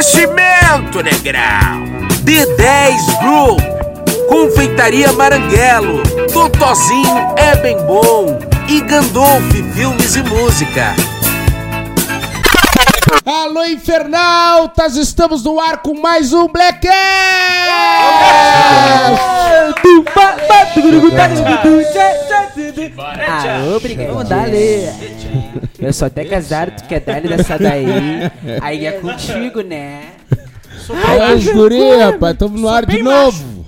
Oferecimento, negrão. D10 Group. Confeitaria Maranguelo. Totozinho é bem bom. E Gandolf Filmes e Música. Alô, infernautas! Estamos no ar com mais um Black Ah, obrigado. Vamos dar-lhe. Eu sou até casado, tu quer dar-lhe dessa daí? Aí é contigo, né? Ai, os guri, rapaz, estamos no ar de novo.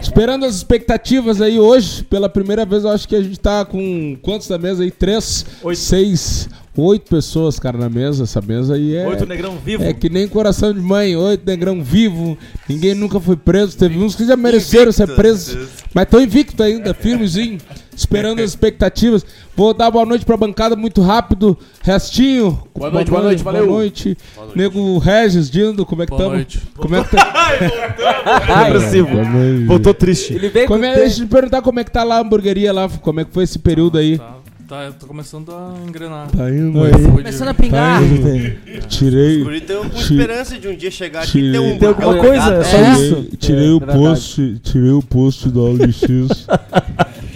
Esperando as expectativas aí hoje. Pela primeira vez, eu acho que a gente tá com quantos na mesa aí? Três, seis, oito pessoas, cara, na mesa. Essa mesa aí é. Oito negrão vivo. É que nem coração de mãe, oito negrão vivo, ninguém nunca foi preso. Teve uns que já mereceram ser presos, mas estão invicto ainda, firmezinho, esperando as expectativas. Vou dar boa noite pra bancada muito rápido. Restinho. Boa noite, boa noite, valeu. Boa noite. Nego Regis, Dindo, como é que Boa estamos? noite. Como é que tá? Depressivo. Boa noite. Voltou triste. Ele veio Como é, deixa eu te perguntar como é que tá lá a hamburgueria lá, como é que foi esse período aí? Tá, tá, eu tô começando a engrenar. Tá indo Oi, aí. começando a pingar. Tá indo. Tirei, Guri tão com esperança de um dia chegar aqui e ter um Tem alguma coisa? É só É. isso? tirei, tirei É, o é verdade. post, tirei o post do OLX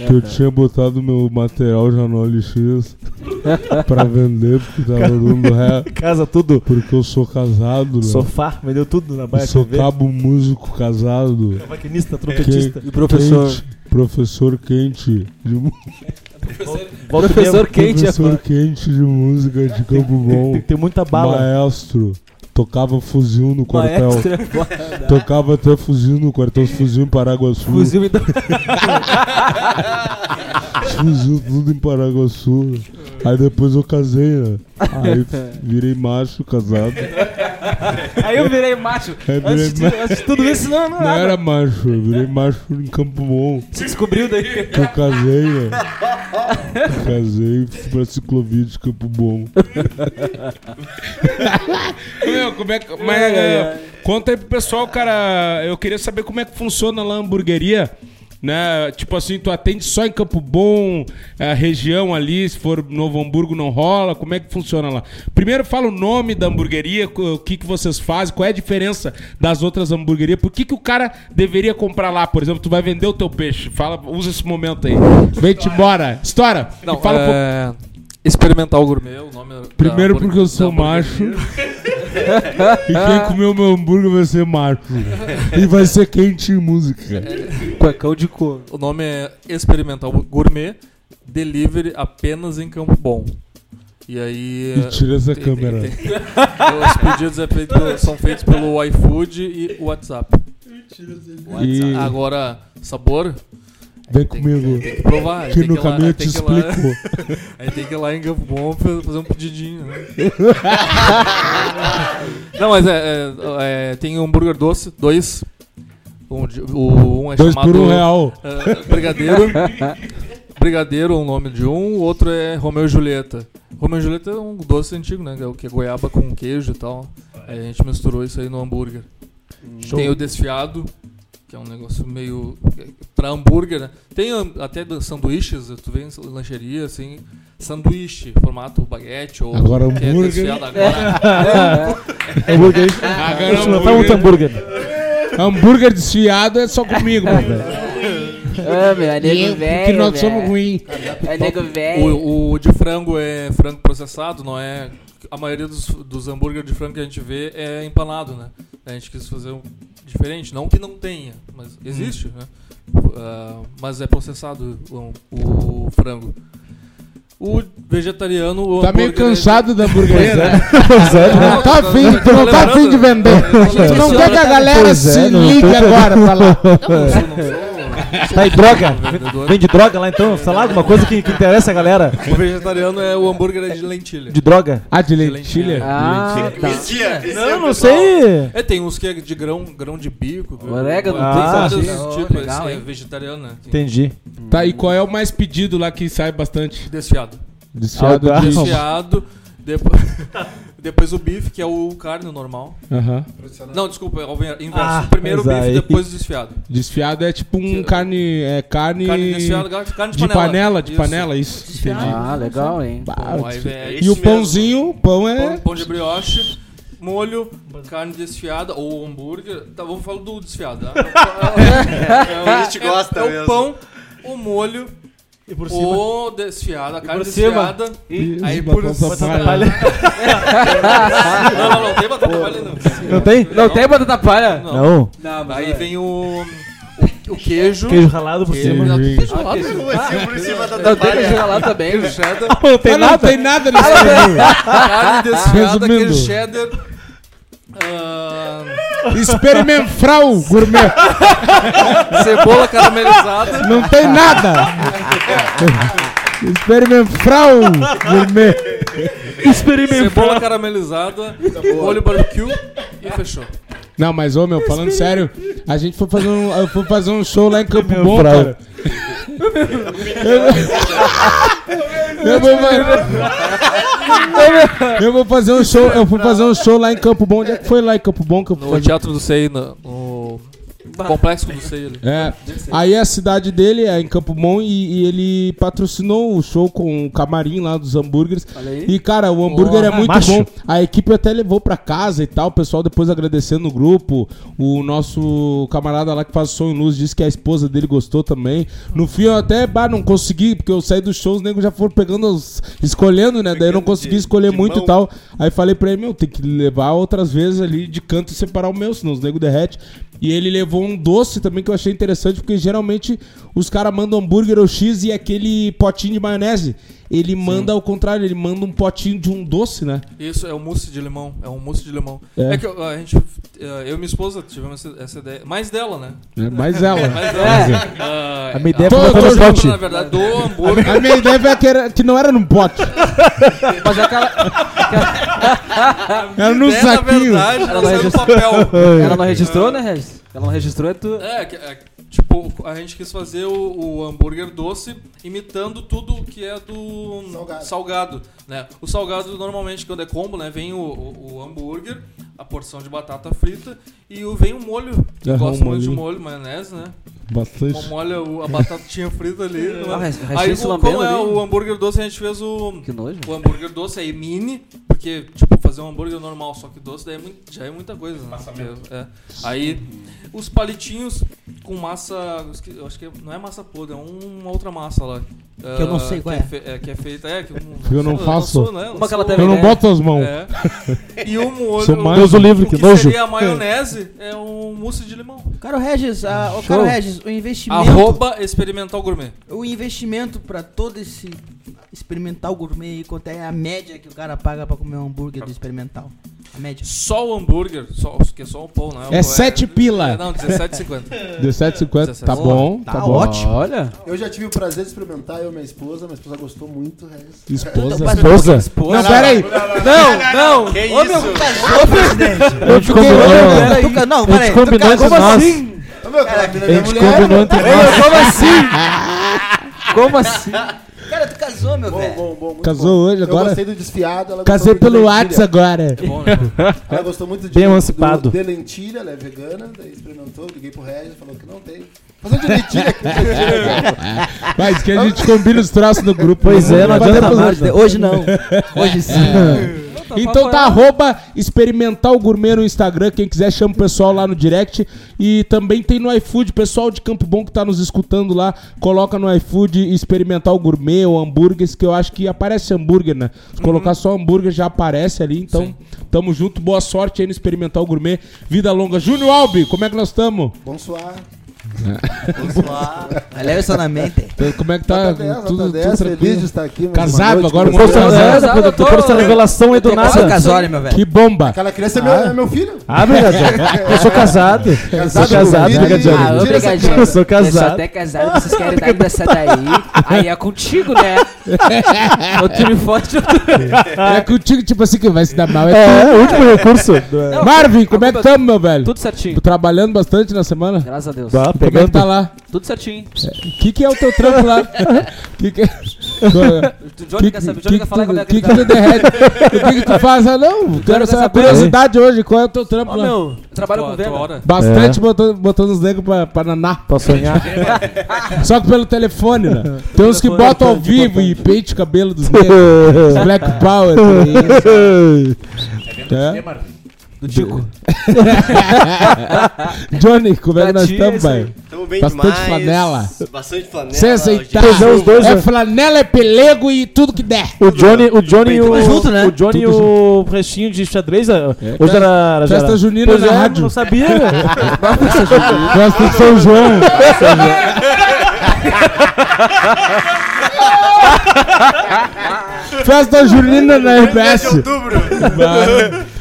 que eu tinha botado meu material já no OLX pra vender porque tava dando ré, Casa tudo. porque eu sou casado, né? Sofá, vendeu tudo na Baia sou cabo músico casado. Maquinista, trompetista. E professor? professor quente de Professor mesmo. quente professor quente de música de Campo Bom. Tem, muita bala. Maestro. Tocava fuzil no quartel. Maestro é. Tocava até fuzil no quartel, fuzil em Paraguaçu. Fuzil então. Fuzil tudo em Paraguaçu. Aí depois eu casei, né? Aí virei macho casado. Aí eu virei macho. Aí virei Antes de, macho. antes de tudo isso, não, não, Não era macho, eu virei macho em Campo Bom. Se descobriu daí. Que eu casei, né? Eu casei fui pra ciclovia de Campo Bom. Meu, como é que. Mas, é, conta aí pro pessoal, cara. Eu queria saber como é que funciona lá a hamburgueria. Né? Tipo assim, tu atende só em Campo Bom, a região ali, se for Novo Hamburgo não rola, como é que funciona lá? Primeiro fala o nome da hamburgueria, o que, que vocês fazem, qual é a diferença das outras hamburguerias, por que, que o cara deveria comprar lá, por exemplo, tu vai vender o teu peixe, fala, usa esse momento aí. Vem-te embora, estoura! Não, fala um pouco- é... Experimental Gourmet, o nome da Primeiro hambúrguer- porque eu sou da macho. E quem comeu meu hambúrguer vai ser macho. E vai ser quente em música. Cuecão de cor. O nome é Experimental Gourmet, delivery apenas em Campo Bom. E aí... E tira essa tem- câmera. tem- tem- Os pedidos é feito são feitos pelo iFood e WhatsApp. E Agora, sabor... vem comigo. tem que provar. Que no caminho eu te explico. Aí tem que ir lá em Campo Bom fa- fazer um pedidinho, né? Não, mas é, é- é, tem um hambúrguer doce, dois. Um, o, um é Dois chamado por um real. é, Brigadeiro. Brigadeiro é o nome de um, o outro é Romeu e Julieta. Romeu e Julieta é um doce antigo, né? Que é o que goiaba com queijo e tal. Aí a gente misturou isso aí no hambúrguer. Tem o desfiado, que é um negócio meio. pra hambúrguer, né? Tem até sanduíches, tu vê em lancheria, assim. Sanduíche, formato baguete ou. Agora é hambúrguer. desfiado agora. Hambúrguer. Agora muito hambúrguer. Hambúrguer desfiado é só comigo, meu velho. Ah, meu, é nego velho. Nós velho. somos ruins. É nego velho. O, o de frango é frango processado, não é. A maioria dos, dos hambúrguer de frango que a gente vê é empanado, né? A gente quis fazer um diferente, não que não tenha, mas existe, né? Ah, mas é processado o, o frango. O vegetariano. O Tá meio é- cansado da hamburgueria, né? Pois é, Tu não tá afim, não tá afim de vender. Tu não quer que a galera Pois é, se não ligue agora pra lá. Não sou, não sou Tá aí, droga. Vende droga lá então? Sei lá, alguma coisa que, que interessa a galera. O vegetariano é o hambúrguer de lentilha. De droga. Ah, de lentilha. lentilha? Ah, tá. Mentira. Não, não sei. É, tem uns que é de grão, grão de bico. Orégano, tem Ah, vários sim. tipos. Legal, esse é vegetariano, né? Tem Entendi. Tá, e qual é o mais pedido lá que sai bastante? Desfiado. Desfiado Ah, de... tá. Desfiado. Depois, depois o bife, que é o carne normal. Aham. Não, desculpa, é o inverso. Ah, Primeiro o mas bife, aí- depois o desfiado. Desfiado é tipo um carne... É carne... Carne desfiada, carne de de panela. panela, de Isso. panela, isso. Entendi. Ah, legal, hein? Bah, Bom, aí vem- E o pãozinho, o pão é... Pão, pão de brioche. molho, carne desfiada ou hambúrguer. Tá, vamos falar do desfiado, tá? É, A gente gosta é, o mesmo. pão, o molho, E por cima. o desfiado, a carne cima. desfiada. E aí batata por palha. palha. Não, não, não, tem batata palha não. Não tem? Não tem batata palha? Não. Não. Não, mas Aí é. vem o, o, queijo. Queijo ralado por Queijo, cima. não, Queijo. queijo ralado. Assim, por cima da Não tem palha. que jogar lá também. Queijo cheddar. Não tem Ah, não nada. tem nada nesse menu. Carne desfiada, queijo cheddar. ah, Experimental gourmet. cebola caramelizada. Não tem nada. Experimental gourmet. Cebola caramelizada, molho barbecue e fechou. Não, mas ô meu, falando sério, a gente foi fazer um, eu fui fazer um show lá em Campo Meu Bom, cara. Eu vou, fa- eu vou fazer um show, eu fui fazer um show lá em Campo Bom. Onde é que foi lá em Campo Bom que eu fui No fazer? Teatro do Sei, no, no Complexo do Sei ali. É, aí a cidade dele é em Campo Bom e, e ele patrocinou o show com o camarim lá dos hambúrgueres. E cara, o hambúrguer é muito macho. bom. A equipe até levou pra casa e tal. O pessoal depois agradecendo no grupo. O nosso camarada lá que faz som em luz disse que a esposa dele gostou também. No fim eu até bah, não consegui, porque eu saí dos shows, os negros já foram pegando, os- escolhendo, né? Daí eu não consegui escolher de muito mão. e tal. Aí falei pra ele, meu, tem que levar outras vezes ali de canto e separar o meu, senão os negros derrete. E ele levou um doce também que eu achei interessante, porque geralmente os caras mandam hambúrguer ou X e aquele potinho de maionese. Ele manda ao contrário, ele manda um potinho de um doce, né? Isso é o mousse de limão. É um mousse de limão. É. É, que a gente, eh, eu e minha esposa tivemos essa, ideia. Mais dela, né? É, Mas ela. Mais dela. Ah, A minha ideia foi botar no pote. na verdade, do hambúrguer. A minha ideia foi que, era- que não era num pote, Mas é aquela. era num na saquinho. verdade, Ela saiu no registrar- papel. Ela não registrou, né, Regis? Ela não registrou, é tu. É, que- é, tipo, a gente quis fazer o, o hambúrguer doce imitando tudo que é do Salgado. salgado, né? O salgado normalmente quando é combo, né, vem o, o, o hambúrguer, a porção de batata frita e o, vem o molho. Eu gosto um muito de molho, maionese, né? Bastante. Molha o- a batatinha frita ali. né? Ah, Aí, o- como é ali. o hambúrguer doce, a gente fez o Que nojo. o hambúrguer doce aí mini, porque, tipo, fazer um hambúrguer normal, só que doce daí é muito- já é muita coisa, né? Porque, é. Aí, os palitinhos com massa, eu acho que não é massa podre, é uma outra massa lá. Que eu não Ah, sei qual que é. fe- é. Que é feita, é, que eu Eu não faço. sou, né? Uma que ela sou- teve Eu não boto as mãos. É. E o molho, Sou o- mais- Deus o livre, que que nojo. seria a maionese é um mousse de limão. Caro Regis, ah, ô, Show. caro Regis, o investimento. Arroba experimental gourmet. O investimento pra todo esse experimental gourmet aí, quanto é a média que o cara paga pra comer um hambúrguer do experimental? A média. Só o hambúrguer, só, que é só o pão, né? É sete pila. É, não, 17,50. 17,50. Tá 17. bom, tá, Tá bom. ótimo. Olha. Eu já tive o prazer de experimentar, eu e minha esposa. Minha esposa gostou muito, Regis. Esposa. Esposa? Não, pera aí. Não, não. Que Ô, meu, isso? casou, presidente. A gente combinou. Não, A peraí. gente tu combinou entre como nós. assim? Ô, meu, cara, filha A gente mulher. combinou entre nós. Como assim? Como assim? Cara, tu casou, meu Bom, velho. bom, bom. muito Casou bom. hoje, Eu agora- gostei do desfiado. Ela Casei pelo WhatsApp agora. É bom, né? Ela gostou muito de, Bem emancipado. do- de lentilha, ela é vegana. Daí experimentou, liguei pro Regis, falou que não tem. Fazendo de lentilha aqui. Mas que a gente combina os troços do grupo. Pois é, não adianta nada. Hoje não. Hoje sim. Então tá, arroba experimental gourmet no Instagram. Quem quiser, chama o pessoal lá no direct. E também tem no iFood, pessoal de Campo Bom que tá nos escutando lá. Coloca no iFood experimental gourmet ou hambúrgueres, que eu acho que aparece hambúrguer, né? Se colocar só hambúrguer já aparece ali. Então, Sim. tamo junto. Boa sorte aí no experimental gourmet. Vida longa. Júnior Albi, como é que nós estamos? Bom Leve isso na mente. Como é que tá? Nota 10, tudo, nota tudo 10, feliz de estar aqui. Casado, agora com dessa- casado, eu tô- depois dessa revelação aí do nada. casório, meu velho. Que bomba. Aquela criança é meu, é meu filho. Ah, Brigadiano. Eu sou casado. Eu sou casado, filho, Ah, essa. Eu sou Eu sou casado. até casado, vocês querem dar dessa daí. Aí é contigo, né? O time forte. É contigo, tipo assim, que vai se dar mal. É, É, o último recurso. Marvin, como é que tamo, meu velho? Tudo certinho. Tô trabalhando bastante na semana? Graças a Deus. Bah, Como é que pegando. tá lá? Tudo certinho. O que, que é o teu trampo lá? que que, O Johnny quer saber, o Johnny que, quer falar como é que, que que, ele tu tá. derrete? O que, que tu faz? Ah, não, quero quer saber a saber. curiosidade hoje. Qual é o teu trampo Ó, lá? meu, eu trabalho com venda. Bastante É. botando, botando os negros pra, pra naná. Pra sonhar. Só que pelo telefone, né? Tem uns que botam ao vivo e peite o cabelo dos negros. Os Black Power. também. É. Do Tico. Johnny, como é que nós estamos, é pai? Tamo bem Bastante demais. flanela. Bastante flanela. Sem aceitar. é, os dois, É né? flanela, é pelego e tudo que der. O Johnny, o Johnny e o, Tudo junto, né? o Johnny e o restinho de xadrez. ah, Hoje era, festa era- junina Pois na é, rádio. Não sabia, velho. Festa de São João. Festa junina na RBS.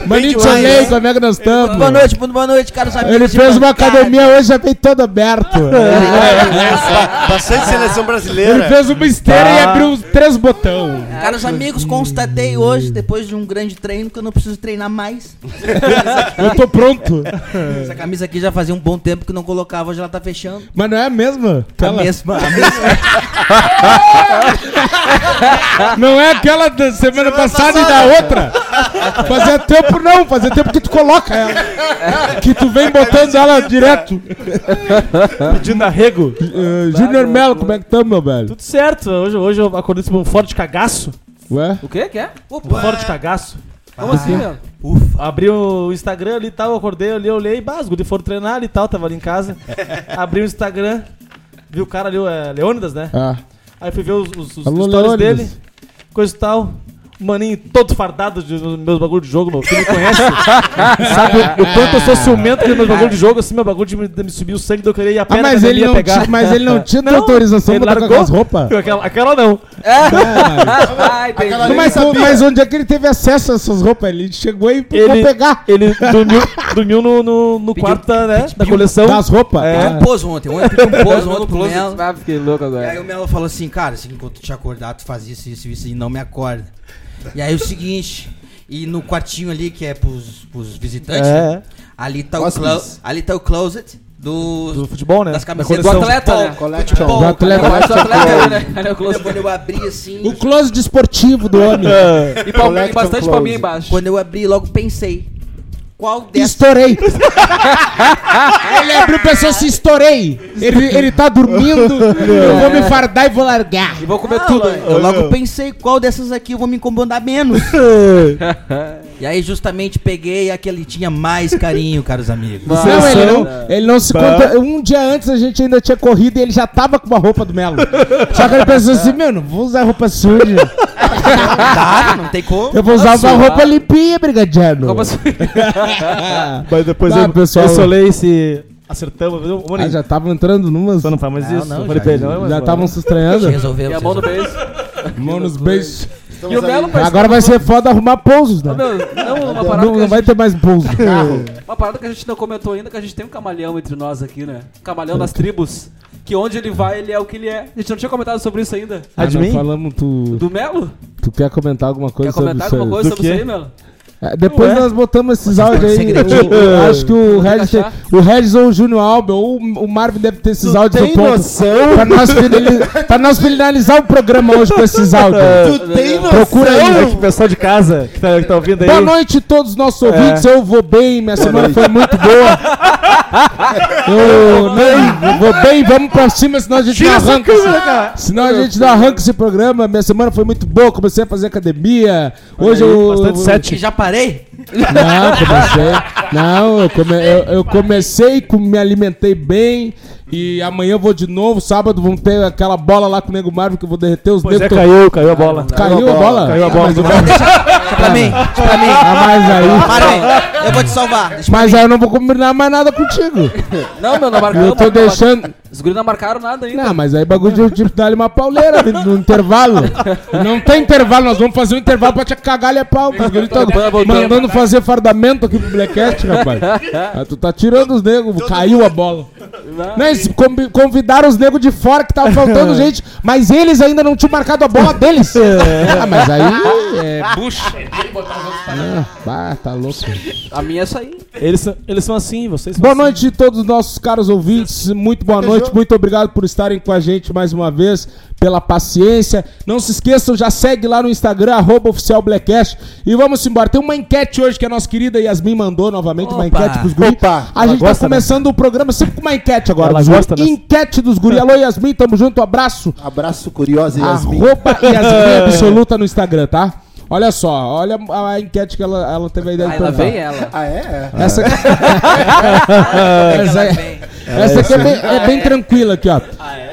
Soleil, né? como é que nós estamos? Boa noite, muito boa noite, caros amigos. Ele fez uma academia hoje, já veio todo aberto. Ba- Bastante seleção Ele brasileira. fez uma esteira e abriu os três botão. Caros amigos, constatei hoje, depois de um grande treino, que eu não preciso treinar mais. Eu tô pronto. Essa camisa aqui já fazia um bom tempo que não colocava, hoje ela tá fechando. Mas não é a mesma? A mesma, a mesma. Não é aquela da semana passada e da outra. Fazia tempo não, fazia tempo que tu coloca ela. Que tu vem botando ela direto. Pedindo arrego. Uh, Júnior Melo, como é que tá, meu velho? Tudo certo. Hoje, hoje eu acordei com um forte cagaço. Ué? O que que é? Um forte cagaço. Como assim, meu? Abri o Instagram ali e tal, acordei ali, olhei, bah, os guri foram treinar ali e tal, tava ali em casa. Abri o Instagram, vi o cara ali, o é, Leônidas, né? Ah. Aí fui ver os, os, os Alô, stories Leônidas. dele, coisa e tal. Maninho todo fardado de nos meus bagulho de jogo, meu. Quem me conhece sabe o, o quanto eu sou ciumento com meus bagulho de jogo, assim, meu bagulho de me, de me subir o sangue, daí eu queria ir a pé Ah, mas ele, não pegar. tinha, mas ele não tinha Não, autorização ele pra botar com largou. as roupas? Aquela, aquela não. Ah, entendi. Aquela- Mas, sabia. mas onde é que ele teve acesso a essas roupas? Ele chegou e Ele- pegar Ele dormiu, dormiu no, no, no quarto da, né, da coleção. das roupas. É. Um pouso ontem, ontem pedi um pouso ontem pro Melo. Ah, fiquei louco E agora. aí o Melo falou assim, cara, assim, enquanto tu te acordar, tu faz isso, isso, isso e não me acorda. E aí o seguinte, e no quartinho ali, que é pros, pros visitantes, É. né, ali, tá o clo ali tá o closet do, Do futebol, né? das Da camisetas Do coleção. atleta, né? Collection. Futebol, Do atleta. cara. Do atleta, né? Cadê o Quando close? eu- Quando eu abri assim, O close desportivo do homem. E, palmi- e Collection bastante close. palminha embaixo. quando eu abri, logo pensei, qual dessas... Estourei. ele abriu e pensou assim, estourei. Ele, ele tá dormindo, eu vou me fardar e vou largar. E vou comer Ah, tudo. eu- logo pensei qual dessas aqui eu vou me incomodar menos. e aí justamente peguei a que ele tinha mais carinho, caros amigos. Não, ele não, ele não se conta. Um dia antes a gente ainda tinha corrido e ele já tava com uma roupa do Melo. Só que ele pensou assim: meu, não vou usar roupa suja. Tá, não tem como. Eu vou usar uma roupa limpinha, brigadiano. Como assim? Mas depois Tá, eu, pessoal. eu solei se acertamos. Ô, Ah, já estavam entrando numas. só não faz mais Não, isso. não, já- não, mas Já estavam se estranhando. Resolveu. E a mão no beijo. Mão nos beijos. E o Melo aí. parece Agora vai ser foda arrumar pousos, né? Meu, não, uma Não, parada, que não a vai gente, ter mais pouso. uma parada que a gente não comentou ainda, que a gente tem um camaleão entre nós aqui, né? Um camaleão das tribos. Que onde ele vai, ele é o que ele é. A gente não tinha comentado sobre isso ainda. Ah, de não mim? falamos, tu, Do Melo? tu quer comentar alguma coisa Quer comentar sobre alguma isso? coisa Do sobre isso aí, Melo? É, depois Ué? nós botamos esses áudios aí. Eu, eu acho que o Regis, tem- o Regis ou o Júnior Alba ou o Marvin deve ter esses áudios tem no ponto. noção? Pra nós, finali- pra nós finalizar o programa hoje com esses áudios. Tu tem noção? Procura aí. É que pessoal de casa que tá, que tá ouvindo aí. Boa noite a todos os nossos ouvintes. Eu vou bem, minha semana foi muito boa. Eu, não, eu vou bem, vamos pra cima, senão a gente não arranca. esse- Senão a gente não arranca esse programa. Minha semana foi muito boa, comecei a fazer academia. Hoje eu. Bastante sete. Que já parei? Não, comecei. Não, eu, come- eu- eu comecei, com- me alimentei bem. E amanhã eu vou de novo. Sábado vão ter aquela bola lá com o Nego Marvel que eu vou derreter os Pois é, dedos. caiu, caiu a bola. Caiu a bola? Caiu a bola. Mas, eu- Deixa pra mim, deixa pra mim. ah, mas aí. Marvin, eu vou te salvar. Deixa pra Mas mim. aí eu não vou combinar mais nada contigo. Não, meu, não marcamos. Eu tô deixando. Os guris não marcaram nada ainda. Não, mas aí bagulho de tipo dar-lhe uma pauleira no, intervalo. Não tem intervalo, nós vamos fazer um intervalo pra te cagar ali a pau. Os guris tão mandando fazer fardamento aqui pro Blackcast, rapaz. Ah, tu tá tirando os negros, caiu a bola. Não, eles convi- convidaram os negros de fora que tava faltando gente, mas eles ainda não tinham marcado a bola deles. Ah, mas aí é bucha. Ah, bah, tá louco. A minha é essa aí. Eles, são- eles são assim, vocês são Boa assim. noite a todos os nossos caros ouvintes. Muito boa noite, muito obrigado por estarem com a gente mais uma vez, pela paciência. Não se esqueçam, já segue lá no Instagram, arroba oficial Blackcast. E vamos embora. Tem uma enquete hoje que a nossa querida Yasmin mandou novamente, uma Opa. enquete pros guri. Opa, A ela gente gosta, tá começando o programa sempre com uma enquete agora. Ela dos guri. gosta dessa. Enquete dos guri. Alô, Yasmin, tamo junto, abraço. Abraço curiosa, Yasmin. Arroba Yasmin Absoluta no Instagram, tá? Olha só, olha a, enquete que ela, ela teve a ideia de Aí lá perguntar. vem ela. Ah, é? Essa, essa, essa aqui é bem, é bem tranquila aqui, ó.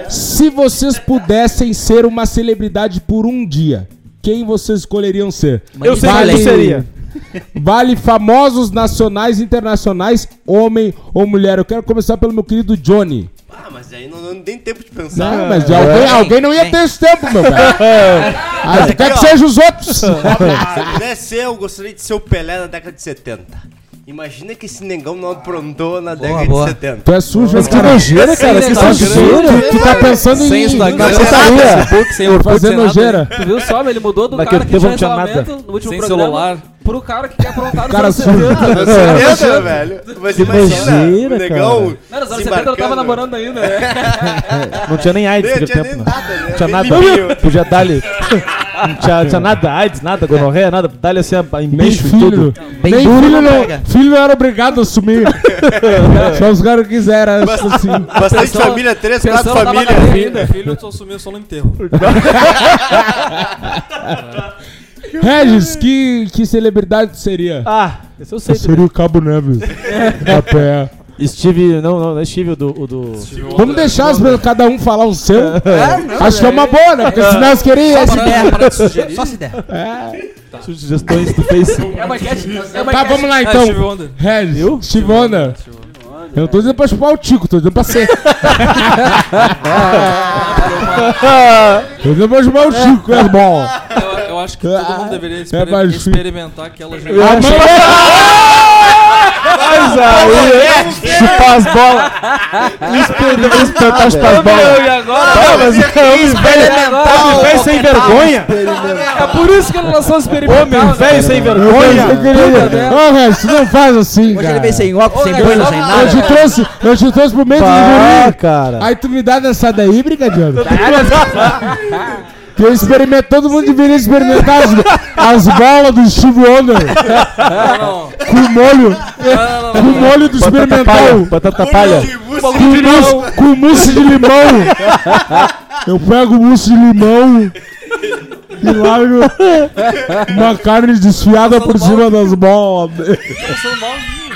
Se vocês pudessem ser uma celebridade por um dia, quem vocês escolheriam ser? Eu sei Vale- quem seria. Vale famosos nacionais, internacionais, homem ou mulher. Eu quero começar pelo meu querido Johnny. Ah, mas aí não, não tem tempo de pensar. Não, mas de alguém, alguém não ia ter esse tempo, meu velho. Ah, quer que seja os outros? Se eu pudesse ser, eu gostaria de ser o Pelé da década de 70. Imagina que esse negão não aprontou na década boa. de 70. Tu é sujo, Mas que cara. nojeira, cara. Que sujeira. Tu, tu tá pensando Sem em Instagram, sem Facebook, sem Orkut, nada. nojeira. Tu viu só, ele mudou do Naquele cara que tinha não tinha relacionamento no último Sem programa celular. Pro cara que quer aprontar nos Cara anos sujo. 70. Anos 70, velho. Mas Que imagina, o negão. Não, nos anos se 70 ela tava namorando ainda, né? Não tinha nem AIDS naquele tinha tempo, nem né? nada, né? Não tinha nada. Podia dar-lhe. Não tinha, tinha nada, AIDS, nada, gonorreia, nada. Dá-lhe assim, em bicho e filho. tudo. Bem Nem duro, filho não não, filho não era obrigado a assumir. Só os caras quiseram, assim. Bastante Pensão- família, três, quatro famílias. Filho, filho eu só assumia só no enterro. Regis, que, que celebridade seria? Ah, esse eu sei. seria o Cabo Neves. A pé. Steve, não, não, não é Steve, o do. O do... Vamos deixar pessoas- cada um falar o seu? Acho que é uma boa, né? Porque senão nós queríamos. Só se der, para de sugerir. Só se der. Sugestões do Face. É uma enquete. É uma Tá, vamos lá Ah, então. Steve Wonder. Regis, Steve Wonder. Eu não tô dizendo pra chupar o tico, tô dizendo pra ser. tô dizendo pra chupar o tico, é bom. Acho que todo mundo deveria exper- baixinho. experimentar aquela A geração. mãe- Mas aí, chupar as bolas. Espetar chupar as bolas. E agora? Ah, mas homem Experimental. velho sem vergonha. É por isso que ele lançou o experimental. Homem velho sem vergonha. Ô, tu não faz assim, Hoje ele cara. veio sem óculos, sem Gabriel, sem não, Eu nada. te trouxe, eu te trouxe pro meio do Ah, guri. cara. Aí tu me dá dessa daí, brigadeiro. Que eu experimento, todo mundo deveria experimentar as, as bolas do Steve Wonder. Com molho, não, com molho do experimental. Batata palha. Com mousse, com mousse de limão. Eu pego o mousse de limão e largo uma carne desfiada por cima das bolas.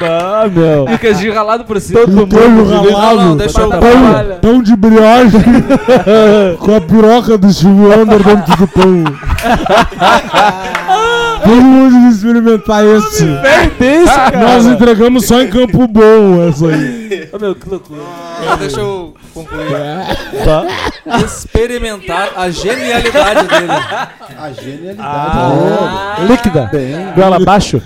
Ah, meu. E queijinho ralado por cima. O queijo não, ralado. deixa eu- Pão, pão de brioche com a piroca do Steve Wonder dentro do pão. Devia experimentar esse. Nós entregamos só em Campo Bom essa aí. Ô, meu, que loucura. deixa eu concluir. Tá. Experimentar a genialidade dele. A genialidade. Ah, líquida. Goela abaixo.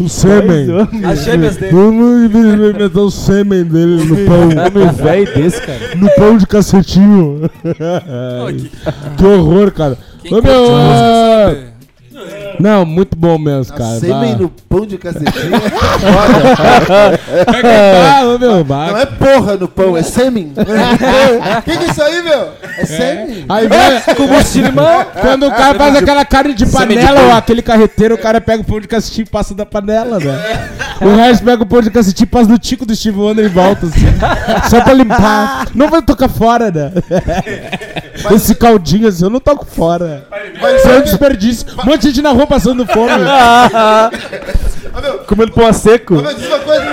O sêmen. As gêmeas dele. Vamos experimentar o sêmen dele no pão. Homem velho desse, cara. No pão de cacetinho. que horror, cara. Quem Ô, meu, sabe. Não, muito bom mesmo, cara. Sêmen Bah. no pão de cacetinho. Ah, ô, meu, bah. Não é porra no pão, é sêmen. O que, que é isso aí, meu? É sêmen. Aí vai com gosto de limão. Quando o cara faz aquela carne de panela ou aquele carreteiro, o cara pega o pão de cacetinho e passa da panela, né? O resto pega o pão de cacetinho e passa no tico do Steve Wonder e volta, assim. Só pra limpar. Não vai tocar fora, né? Esse caldinho assim, eu não toco fora. Isso é um desperdício. Um monte de gente na rua passando fome. Comendo pão a seco. Mas diz uma coisa.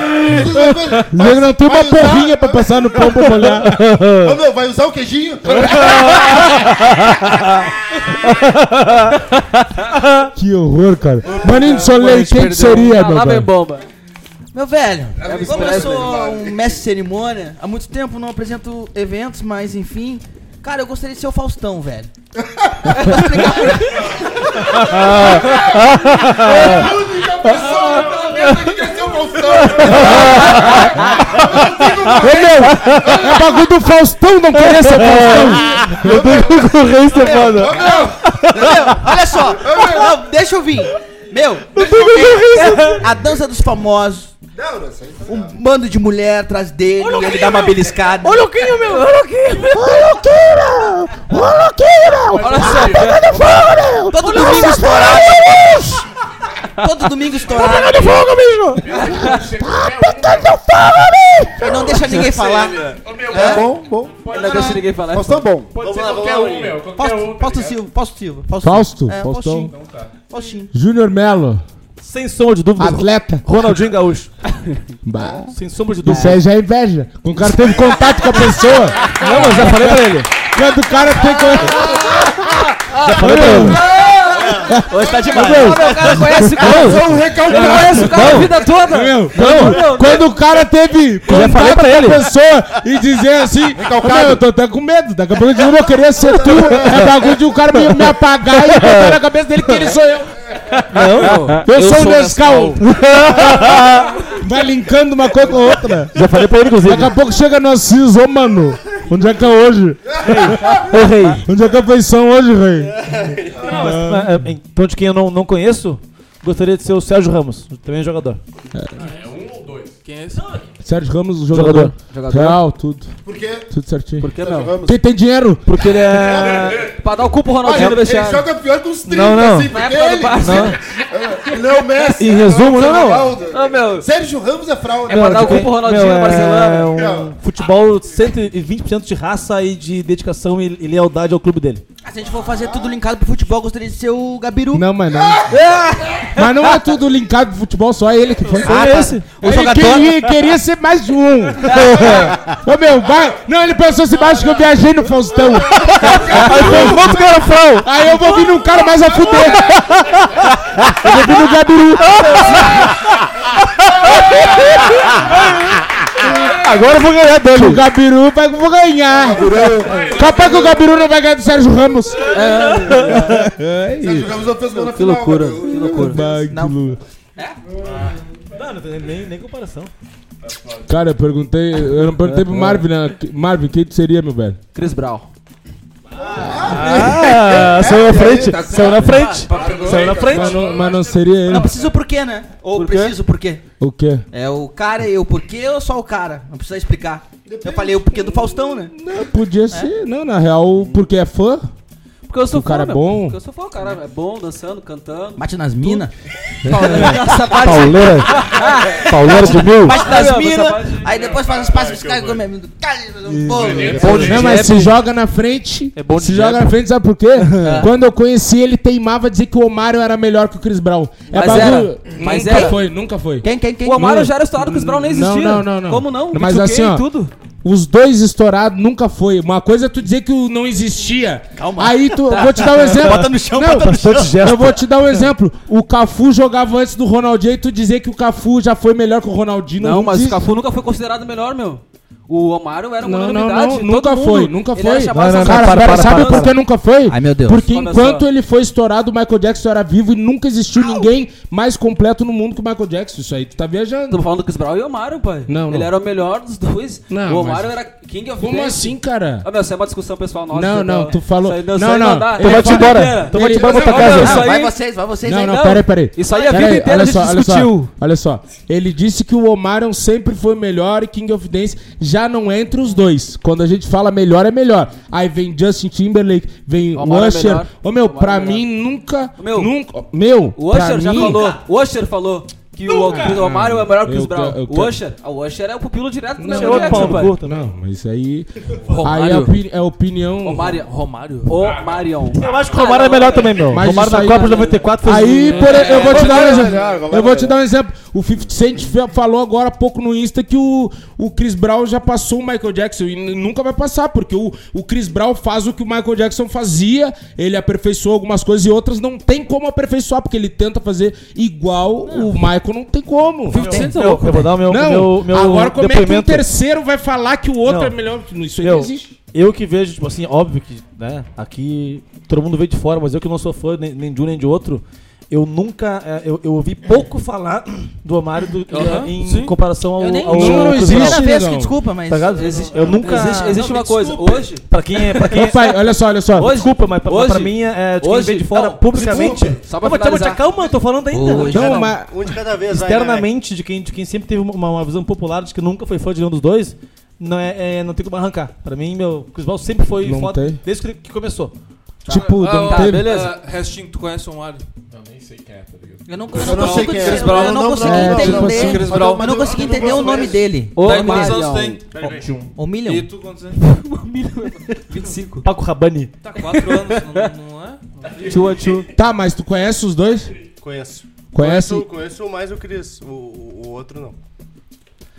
Diz uma coisa. Usar- porrinha pra passar no pão pra molhar. Ô, meu, vai usar o queijinho? Que horror, cara. Maninho de Soleil, quem que seria, Ah, meu lá vem velho? bomba. Meu velho, como eu sou um mestre de cerimônia, há muito tempo não apresento eventos, mas enfim. Cara, eu gostaria de ser o Faustão, velho. Ô, meu, é bagulho do Faustão não querer ser Faustão. Eu tenho concorrência, foda. Meu, olha só. Não, deixa eu vir. Meu, deixa eu vir. a dança dos famosos. Um bando de mulher atrás dele e ele dá uma beliscada. Olha o Louquinho, meu! Olha o Louquinho! Olha só. Todo domingo estourado. Todo domingo estourado. Tá pegando fogo, bicho! Tá pegando fogo, bicho! Não deixa ninguém falar. É bom, bom. Ainda deixa ninguém falar. Faustão bom. Vamos lá, vamos lá, um, Marinho. Fausto, Fausto Silva, Fausto Silva. Fausto, É, Faustão. Faustinho. Faustinho. Júnior Melo, Sem sombra de dúvida. atleta. Ronaldinho Gaúcho. Bah. Sem sombra de Isso dúvida. aí já é inveja. Quando o cara teve contato com a pessoa. Não, eu já falei pra ele. Quando o cara tem contato. Já falei pra ele. Hoje tá demais. Meu, O cara conhece o cara. Eu conheço o cara a vida toda. Meu, quando, quando o cara teve falei contato pra com ele. a pessoa e dizer assim, "Ô, meu, eu tô até com medo, daqui a pouco de novo eu queria ser tu, é bagulho de um cara me, me apagar e botar na cabeça dele que ele sou eu. Não, Eu, sou o Nescau. Vai linkando uma coisa com a outra. já falei pra ele, inclusive. Daqui a pouco chega no Assis, ô mano, onde é que é hoje? Ô, rei. Onde é que é a feição hoje, rei? Mas, é, Então, de quem eu não, não conheço, gostaria de ser o Sérgio Ramos, também é jogador. Quem é esse? Sérgio Ramos, o jogador. Jogador. Real, tudo. Por quê? Tudo certinho. Por que não? Vamos. Quem tem dinheiro? Porque ele é. Pra dar o cu pro Olha, Ronaldinho do ele vestiário. joga pior que uns 30, Não, não. assim, Na porque época do ele, Barça. ele não é o Messi. Em resumo, não, não. Ronaldo. Meu. Sérgio Ramos é fraude. É pra dar o cu quem- pro Ronaldinho no Barcelona. É um futebol 120% de raça e de dedicação e, e lealdade ao clube dele. Ah, Se a gente for fazer tudo linkado pro futebol, gostaria de ser o Gabiru. Não, mas não. mas não é tudo linkado pro futebol, só ele que foi. Ah, é esse? O ele jogador. queria, queria ser mais de um. Ô meu, vai. Não, ele pensou assim, acho que eu viajei no Faustão. Aí foi outro garofão. Aí eu vou vir num cara mais a fuder. Eu vou vir no Gabiru. Agora eu vou ganhar O dele. Gabiru vai, vou ganhar. Capaz que o Gabiru não vai ganhar do Sérgio Ramos. Sérgio Ramos não fez gol na Que final. loucura, que loucura. Vai, que louco. Não, não tem nem, nem comparação. Cara, eu perguntei, eu não perguntei pro Marvin, né? Marvin, quem tu seria, meu velho? Chris Brown. Ah, saiu na frente. Saiu na frente. Saiu na Mas frente. não, mas não seria ele. Não precisa o porquê, né? Ou Por quê? preciso o porquê. O quê? É o cara e o porquê ou só o cara? Não precisa explicar. Eu falei o porquê do Faustão, né? Não, podia ser. Não, na real, porque é fã. Porque eu sou O fã, cara é bom. Porque eu sou fã, o cara é bom, dançando, cantando. Bate nas minas. Pauleira. Pauleira de mil. Bate nas minas. Aí depois faz os passos que os caras comem. Um bolo. Não, mas se joga na frente. É bom de se joga na frente, sabe por quê? Quando eu conheci ele, teimava dizer que o Omário era melhor que o Chris Brown. É Mas bagulho. era. Mas nunca era. foi, nunca foi. Quem, quem, quem? O Amaro já era estourado, o Chris Brown nem Não, existia. não, não, não. Como não? Mas B2K assim, ó, e tudo. Os dois estourados nunca foi. Uma coisa é tu dizer que o não existia. Calma. Aí tu. eu Vou te dar um exemplo. Bota no chão, Não, bota no chão. Gesto. Eu vou te dar um exemplo. O Cafu jogava antes do Ronaldinho e tu dizer que o Cafu já foi melhor que o Ronaldinho. Não, mas o. Cafu nunca foi considerado melhor, meu. O Omário era uma Não, não, unanimidade. não, todo nunca mundo. foi, nunca Ele foi. Não, não, Cara, para, pera, para, sabe para, por que para. nunca foi? Ai, meu Deus. Porque Começou. enquanto ele foi estourado, o Michael Jackson era vivo e nunca existiu ninguém mais completo no mundo que o Michael Jackson. Isso aí tu tá viajando. Estamos falando do Chris Brown e o Omário, pai. Não, Ele não. era o melhor dos dois. Não, o Omário mas- era King of Como Dance. assim, cara? Ah, meu, isso é uma discussão pessoal nossa. Não, tá? não, tu falou- não, não. Então Ele vai-te embora. inteira. Então vai te Ele- embora pra Não, não, casa. Não, vai vocês, vai vocês Não, aí. não, não. peraí, peraí. Isso aí a Peraí, vida inteira olha a gente discutiu. Olha só, ele disse que o Omarion sempre foi melhor e King of Dance já não é entre os dois. Quando a gente fala melhor, é melhor. Aí vem Justin Timberlake, vem Omar é Usher. melhor. Ô meu, Omar pra é mim nunca, Meu, nunca, meu, O Usher já mim- falou. O Usher falou que o, o Omário é melhor que o Chris Eu Brown. O Usher, ah, o Usher é o pupilo direto do Não, Michael Jackson, pai. Não, mas isso aí, aí é, Romário. opini- é opinião. Omário. Romário? O Marion. Eu acho que o Romário é melhor também, meu. Mas Romário na Copa de 94 fez... Aí, por, eu vou te dar um Romário é exemplo. Romário Eu vou é te dar um exemplo. O 50 Cent falou agora há pouco no Insta que o, o Chris Brown já passou o Michael Jackson e nunca vai passar, porque o, o Chris Brown faz o que o Michael Jackson fazia, ele aperfeiçoou algumas coisas e outras não tem como aperfeiçoar, porque ele tenta fazer igual o Michael, não tem como. Eu, eu vou dar o meu, Não, meu, meu agora como é que um terceiro vai falar que o outro Não. é melhor? Isso aí Meu, não existe. Eu que vejo, tipo assim, óbvio que, né, aqui todo mundo veio de fora, mas eu que não sou fã nem, nem de um nem de outro, eu nunca, é, eu, eu ouvi pouco falar do Omário do, Aham, em sim. comparação ao, Eu nem ao, Não, ao não Chris existe. Primeira vez que desculpa, mas. Tá ligado? Existe- eu nunca... Existe, existe Não, uma coisa. desculpa. Hoje, Pra quem é... Pra quem é pai, olha só, olha só. Hoje- desculpa, mas pra, hoje- pra mim é de quem hoje- veio de fora não, publicamente... só pra Não, mas calma, eu tô falando ainda. Hoje- Não, mas Um de cada vez, vai, Externamente, de quem, de quem sempre teve uma, uma visão popular de que nunca foi fã de nenhum dos dois, não, é, é- não tem como arrancar. Pra mim, meu, Chris Brown sempre foi foda desde que, começou. tipo, Ah, não ah, teve. beleza. ah, Restinho, tu conhece o Romário? Eu nem sei quem é, tá ligado? Eu não, eu Eu não não sei consigo, quem é. eu não, eu não Não, consegui não, não, entender. Chris Brown. Eu não consegui entender o nome dele. Ô, Daí quantos anos tem? O Million? E tu quantos anos? 25. Paco Rabanne. Tá, 4 anos, não, não é? Two a two. Tá, mas tu conhece os dois? Conheço. Conhece? Conheço, conheço mais o Cris, o, o outro não.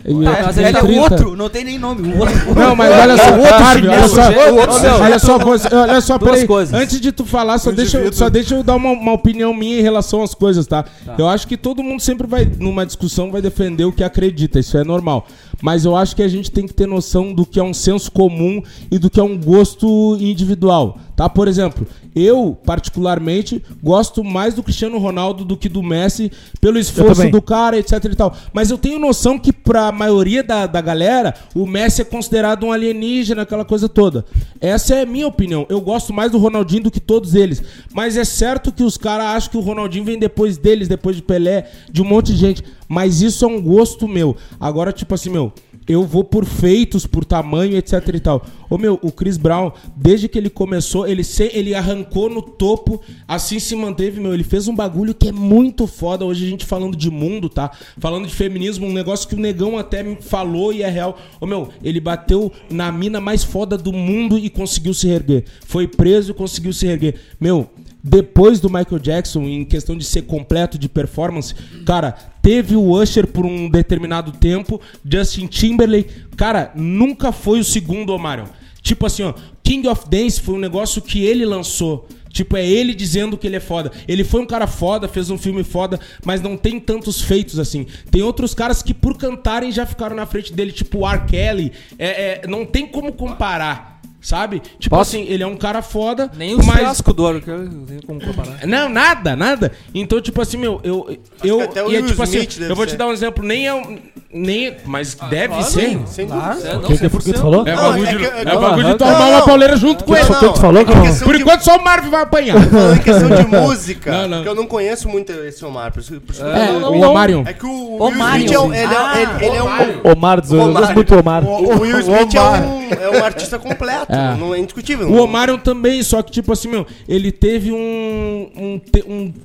E Tá, mas ele é o outro, não tem nem nome. O outro. Não, mas olha só, Barbie, olha só, outro olha só, olha só, peraí, coisas. antes de tu falar, só deixa, eu- só deixa eu dar uma, uma opinião minha em relação às coisas, tá? Eu acho que todo mundo sempre vai, numa discussão, vai defender o que acredita, isso é normal. Mas eu acho que a gente tem que ter noção do que é um senso comum e do que é um gosto individual, tá? Por exemplo, eu, particularmente, gosto mais do Cristiano Ronaldo do que do Messi, pelo esforço do cara, etc e tal. Mas eu tenho noção que pra maioria da, da galera, o Messi é considerado um alienígena, aquela coisa toda. Essa é a minha opinião. Eu gosto mais do Ronaldinho do que todos eles. Mas é certo que os caras acham que o Ronaldinho vem depois deles, depois de Pelé, de um monte de gente. Mas isso é um gosto meu. Agora, tipo assim, meu, eu vou por feitos, por tamanho, etc e tal. Ô meu, o Chris Brown, desde que ele começou, ele, se, ele arrancou no topo, assim se manteve, meu. Ele fez um bagulho que é muito foda. Hoje a gente falando de mundo, tá? Falando de feminismo, um negócio que o negão até me falou e é real. Ô meu, ele bateu na mina mais foda do mundo e conseguiu se erguer. Foi preso e conseguiu se erguer. Meu, depois do Michael Jackson, em questão de ser completo de performance, cara, teve o Usher por um determinado tempo, Justin Timberlake, cara, nunca foi o segundo Omarion. Tipo assim, ó, King of Dance foi um negócio que ele lançou. Tipo, é ele dizendo que ele é foda. Ele foi um cara foda, fez um filme foda, mas não tem tantos feitos assim. Tem outros caras que, por cantarem, já ficaram na frente dele, tipo o R. Kelly. É, é, não tem como comparar, sabe? Tipo Posso? assim, ele é um cara foda, Nem os mas fiascos do ouro, que eu não tenho como comparar. não, nada, nada. Então, tipo assim, meu, eu. eu o e é tipo assim, Smith deve eu vou te ser. dar um exemplo, nem é um. Nem, mas deve ser. Sem dúvida. É, não, O que, que, que tu falou? É Não, bagulho é de, que- é é- bagulho de Não, tu arrumar não, uma não. pauleira junto com ele. O que tu falou, é questão Por de- enquanto só o Marvin vai apanhar. Falando em questão de música, Não, não. porque eu não conheço muito esse Omar. Por isso, por isso É, não- o Omarion. é que o Omarion. Will Smith é, um- é, Ah, é um... Omar, eu gosto muito do Omar. O, o Will Smith é um, é um artista completo, É. não é indiscutível. O Omarion também, só que, tipo assim, meu, ele teve um,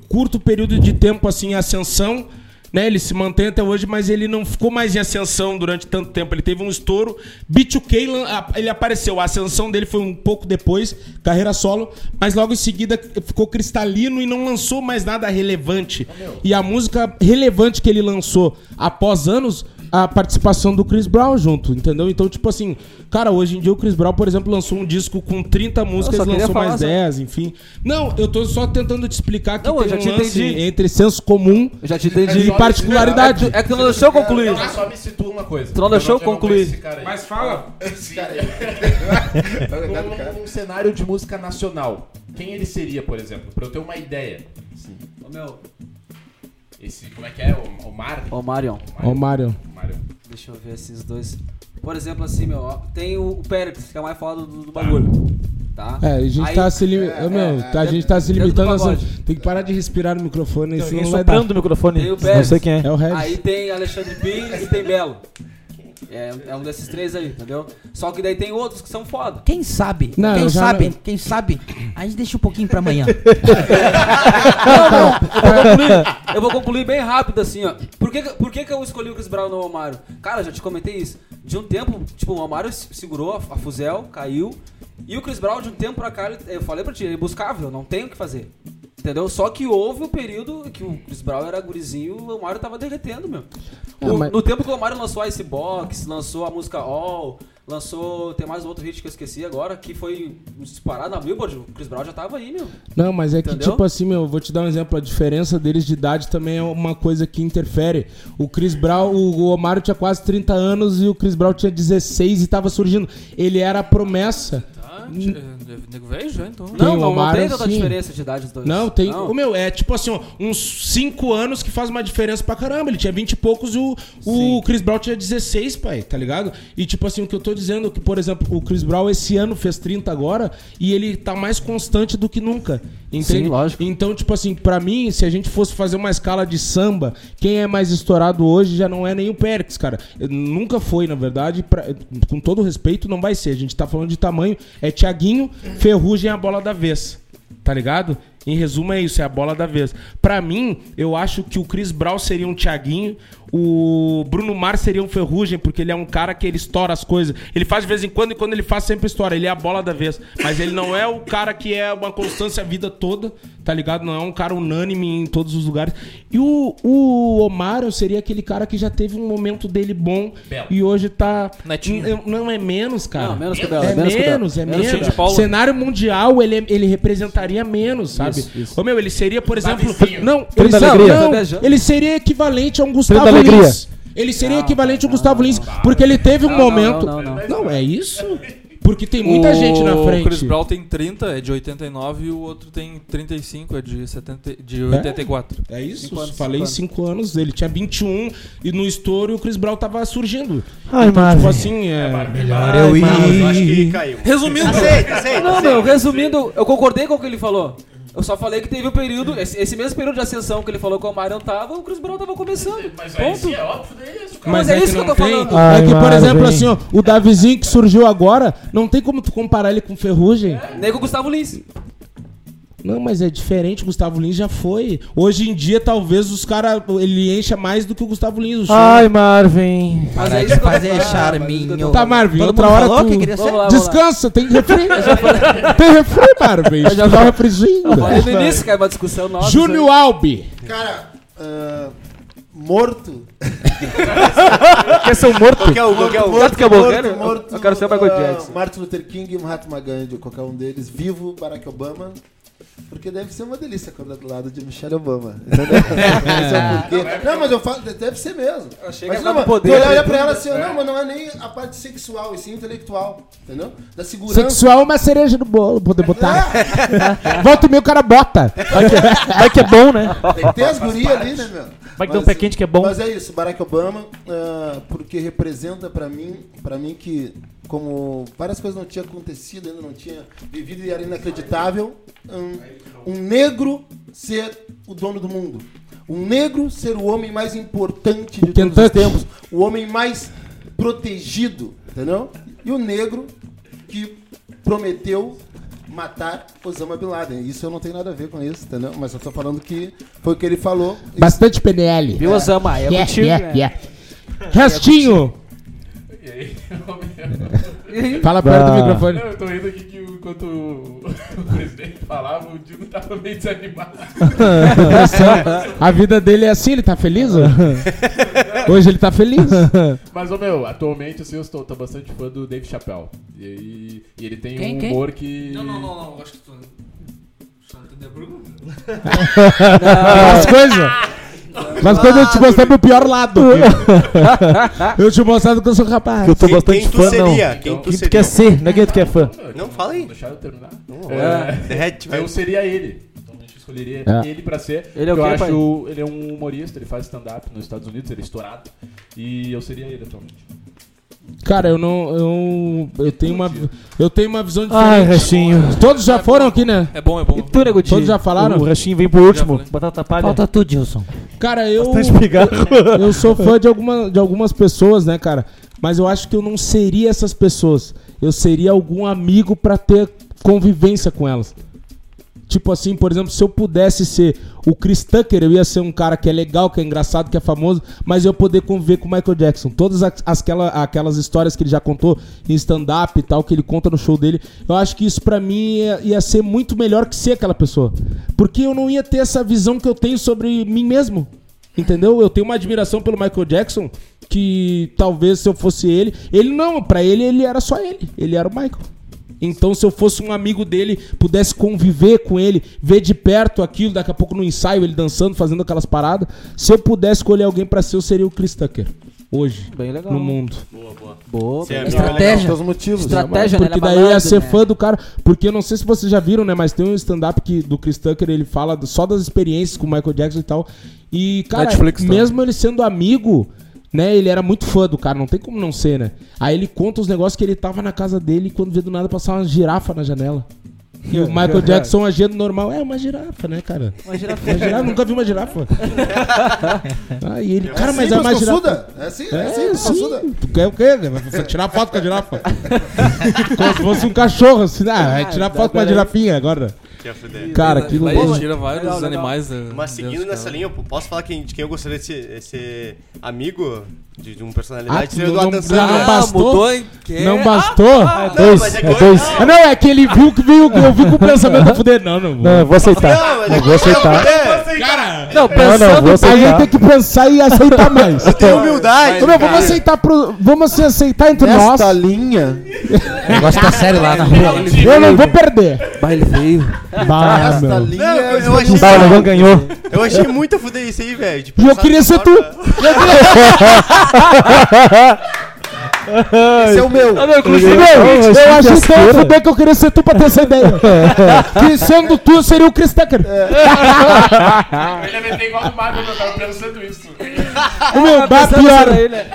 curto período de tempo, assim, em ascensão, né? Ele se mantém até hoje, mas ele não ficou mais em ascensão durante tanto tempo. Ele teve um estouro. B2K, lan- a- ele apareceu. A ascensão dele foi um pouco depois, carreira solo, mas logo em seguida ficou cristalino e não lançou mais nada relevante. E a música relevante que ele lançou após anos, a participação do Chris Brown junto, entendeu? Então, tipo assim, cara, hoje em dia o Chris Brown, por exemplo, lançou um disco com 30 músicas só e lançou mais só- 10, enfim. Não, eu tô só tentando te explicar que Não, eu tem já um te lance entendi. entre senso comum Eu já te entendi. e particularidade. É que tu não deixou eu concluir. Tá Tu me situa uma coisa. não deixou eu concluir. Mas fala. Esse cara aí. Num, num cenário de música nacional, quem ele seria, por exemplo? Pra eu ter uma ideia. Assim, Ô, meu. esse, como é que é? O, o Mar? Ô, Marion. Ó, Mário. Mário. Deixa eu ver esses dois. Por exemplo, assim, meu, ó, tem o, o Pérez, que é o mais foda do, do bagulho. Tá? É, a gente Aí- tá se limitando. a gente tá se dentro do limitando a. pagode. Tem que parar de respirar no microfone, Tem senão não vai dar. soprando no microfone. Tem o Não Pérez. sei quem é. É o Regis. Aí tem Alexandre Pires e tem Belo. É, é um desses três aí, entendeu? Só que daí tem outros que são foda. Quem sabe? Não, quem eu já sabe? não- Quem sabe? A gente deixa um pouquinho pra amanhã. Não, não, eu vou concluir, eu vou concluir bem rápido assim, ó. Por que, que- por que, que eu escolhi o Chris Brown no Romário? Cara, já te comentei isso. De um tempo, tipo, o Romário se- segurou a, a fuzel, caiu. E o Chris Brown, de um tempo pra cá, ele- eu falei pra ti, ele buscava, eu não tenho o que fazer. Entendeu? Só que houve o período que o Chris Brown era gurizinho e o Romário tava derretendo, meu. É, O- mas- No tempo que o Romário lançou Icebox, lançou a música All, lançou. Tem mais um outro hit que eu esqueci agora, que foi disparado na Billboard. O Chris Brown já tava aí, meu. Não, mas é que, Entendeu? tipo assim, meu, eu vou te dar um exemplo. A diferença deles de idade também é uma coisa que interfere. O Chris Brown, o Omário tinha quase 30 anos e o Chris Brown tinha 16 e tava surgindo. Ele era a promessa. É, nego velho já, então. Tem Não, o não, não tem tanta sim. diferença de idade dos dois. Não, tem. Não. O meu, é tipo assim, ó, uns 5 anos que faz uma diferença pra caramba. Ele tinha 20 e poucos e o, o Chris Brown tinha 16, pai, tá ligado? E tipo assim, o que eu tô dizendo é que, por exemplo, o Chris Brown esse ano fez 30 agora e ele tá mais constante do que nunca. Entende? Sim, lógico. Então, tipo assim, pra mim, se a gente fosse fazer uma escala de samba, quem é mais estourado hoje já não é nem o Périx, cara. Nunca foi, na verdade, pra- com todo respeito, não vai ser. A gente tá falando de tamanho. É Tiaguinho, Ferrugem e a bola da vez. Tá ligado? Em resumo, é isso, é a bola da vez. Pra mim, eu acho que o Chris Brown seria um Thiaguinho, o Bruno Mars seria um Ferrugem, porque ele é um cara que ele estoura as coisas. Ele faz de vez em quando e quando ele faz sempre estoura. Ele é a bola da vez. Mas ele não é o cara que é uma constância a vida toda, tá ligado? Não é um cara unânime em todos os lugares. E o, o Omar eu seria aquele cara que já teve um momento dele bom Belo. e hoje tá. Netinho. Não é menos, cara. Não, menos que Belo, É menos menos, é Menos menos. Paulo. Cenário mundial, ele, ele representaria menos, sabe? Isso, isso. Ô, meu, ele seria, por exemplo. Não, ele, não, ele seria equivalente a um Gustavo Alegria. Lins. Ele seria equivalente ao Gustavo Lins, porque ele teve um Não, momento. não, não, não. Não, é isso? Porque tem muita gente na O frente. Chris Brown tem 30, é de 89, e o outro tem 35, é de, 70, de 84. É isso? Cinco anos, Falei cinco 5 anos. Ele tinha 21 e no estouro o Chris Brown tava surgindo. Ai, então, Marvin. tipo assim, é. Melhor eu ir. Eu acho que ele caiu. Resumindo, Aceita, aceita. Não, aceita. meu, resumindo, eu concordei com o que ele falou. Eu só falei que teve um período, esse, esse mesmo período de ascensão que ele falou que o Mário tava, o Chris Brown tava começando. Mas sim, é óbvio isso, cara. Mas é isso que eu não tô tem- falando. Ai, é que, por exemplo, assim, ó, o Davizinho que surgiu agora, não tem como tu comparar ele com Ferrugem. Nem com o Gustavo Lins. Não, mas é diferente, o Gustavo Lins já foi. Hoje em dia, talvez os caras. Ele encha mais do que o Gustavo Lins. O. Ai, Marvin. Mas é isso que fazer charminho. Tá, Marvin, Todo outra hora falou tu... que queria ser? Vamos lá. Descansa, tem refri. tem refri, Marvin. Já dá um refrizinho. No início, é uma discussão nossa. Júnior Albi. Cara, ah, morto. Quer ser um morto? Qualquer um, qualquer um. Certo que é bom, quero? Eu quero ser o Michael ah, Jackson. Martin Luther King e Mahatma Gandhi, qualquer um deles. Vivo Barack Obama. Porque deve ser uma delícia acordar do lado de Michelle Obama. Entendeu? É o porquê. Não, mas eu falo, deve ser mesmo. achei que Mas era não, poder, tu olha, né? pra ela assim, ó, não, mas não é nem a parte sexual, e sim intelectual. Entendeu? Da segurança. Sexual é uma cereja no bolo, poder botar. Volta e meio o cara bota. Vai que, é- vai que é bom, né? Tem que ter as gurias ali, né, meu? Vai que dá um pé quente que é bom. Mas é isso, Barack Obama, ah, porque representa pra mim, para mim que como várias coisas não tinham acontecido, ainda não tinha vivido e era inacreditável, um, um negro ser o dono do mundo. Um negro ser o homem mais importante de todos os Kentucky. tempos, o homem mais protegido, entendeu? E o negro que prometeu matar Osama Bin Laden. Isso eu não tenho nada a ver com isso, entendeu? Mas eu tô falando que foi o que ele falou. Bastante PNL. Viu, Osama? É Yeah, contigo, yeah, né? yeah. Restinho. Aí? Fala perto do microfone. Não, eu tô rindo aqui que enquanto o presidente falava, o Dino tava meio desanimado. A vida dele é assim, ele tá feliz? ó? Hoje ele tá feliz. Mas, ô meu, atualmente assim, eu estou, tô bastante fã do Dave Chappelle. E, e ele tem Quem, um quem? humor que. Não, não, não, não. Acho que tu. Só não entendeu a pergunta. As coisas. Mas quando eu te mostrar meu pior lado. eu te mostrar que eu sou capaz. Que eu tô Quem, bastante quem tu fã, não. seria? Quem tu Quem tu seria? quer ser, não é quem tu quer fã. Não, fala aí. Deixar eu terminar? É, derrete, vai. Eu seria ele. Então a gente escolheria É. ele pra ser. Ele é o eu quê, acho pai? ele é um humorista, ele faz stand-up nos Estados Unidos, ele é estourado. E eu seria ele atualmente. Cara, eu não. Eu, eu tenho uma. Eu tenho uma visão Ai, diferente. restinho. Todos já foram aqui, né? É bom, é bom. E tu, Todos já falaram? O restinho vem por último. Batata palha. Falta tu, Dilson. Cara, eu. Bastante pigarro. Eu sou fã de, alguma, de algumas pessoas, né, cara? Mas eu acho que eu não seria essas pessoas. Eu seria algum amigo pra ter convivência com elas. Tipo assim, por exemplo, se eu pudesse ser o Chris Tucker, eu ia ser um cara que é legal, que é engraçado, que é famoso, mas eu poder conviver com o Michael Jackson. Todas as, aquela, aquelas histórias que ele já contou em stand-up e tal, que ele conta no show dele, eu acho que isso pra mim ia, ia ser muito melhor que ser aquela pessoa. Porque eu não ia ter essa visão que eu tenho sobre mim mesmo. Entendeu? Eu tenho uma admiração pelo Michael Jackson que talvez se eu fosse ele, ele não, pra ele ele era só ele, ele era o Michael. Então, se eu fosse um amigo dele, pudesse conviver com ele, ver de perto aquilo, daqui a pouco no ensaio, ele dançando, fazendo aquelas paradas, se eu pudesse escolher alguém pra ser, eu seria o Chris Tucker. Hoje, Bem legal. no mundo. Boa, Sim, é bem bem legal. Estratégia. Pelos motivos. Estratégia, né? Porque daí eu ia balada, ser né? fã do cara. Porque eu não sei se vocês já viram, né? Mas tem um stand-up que- do Chris Tucker, ele fala só das experiências com o Michael Jackson e tal. E, cara, Netflix, tá? mesmo ele sendo amigo, né? Ele era muito fã do cara, não tem como não ser, né? Aí ele conta os negócios que ele tava na casa dele e quando vê do nada passar uma girafa na janela. E o Michael Jackson agindo normal. É uma girafa, né, cara? Uma girafa. Uma girafa, nunca vi uma girafa. E ele, cara, assim, mas é uma girafa. É assim, é assim, É, sim. passuda. Tu quer o quê? Vai tirar foto com a girafa? Como se fosse um cachorro, assim. Ah, vai tirar foto com a girafinha agora. Que ia fuder. Cara, que Vai loucura. tira vários Legal, legal. animais. da- Mas seguindo nessa casa. linha, eu posso falar quem, de quem eu gostaria de ser, ser amigo de, de uma Ah, personalidade? tu seria não, do não, Adam já não Sandler. bastou? Não Ah, bastou? É Não, dois, mas é é dois. Ah, não, é que ele viu que veio, eu vi com o pensamento da fuder. Não, não vou. Não, eu vou aceitar. Não, mas é vou aceitar. Cara, Não, Não, pensando... não, vou a gente aceitar. tem que pensar e aceitar mais. Tem humildade. Ô, meu, vamos aceitar pro, vamos se aceitar entre nós. Nesta linha, O negócio tá sério lá na rua. Eu não vou perder. Baile veio. Bah, nesta linha. Não, eu, eu achei, o ganhou. eu achei muito a fuder isso aí, velho. de E eu queria ser tu. forma. Esse é o meu. Meu, eu achei tão fuder que eu queria ser tu pra ter essa ideia. que sendo tu, seria o Chris Tucker. Ele ia meter igual o Mario, eu tava pensando isso. O meu, bah, Pensando pior. né?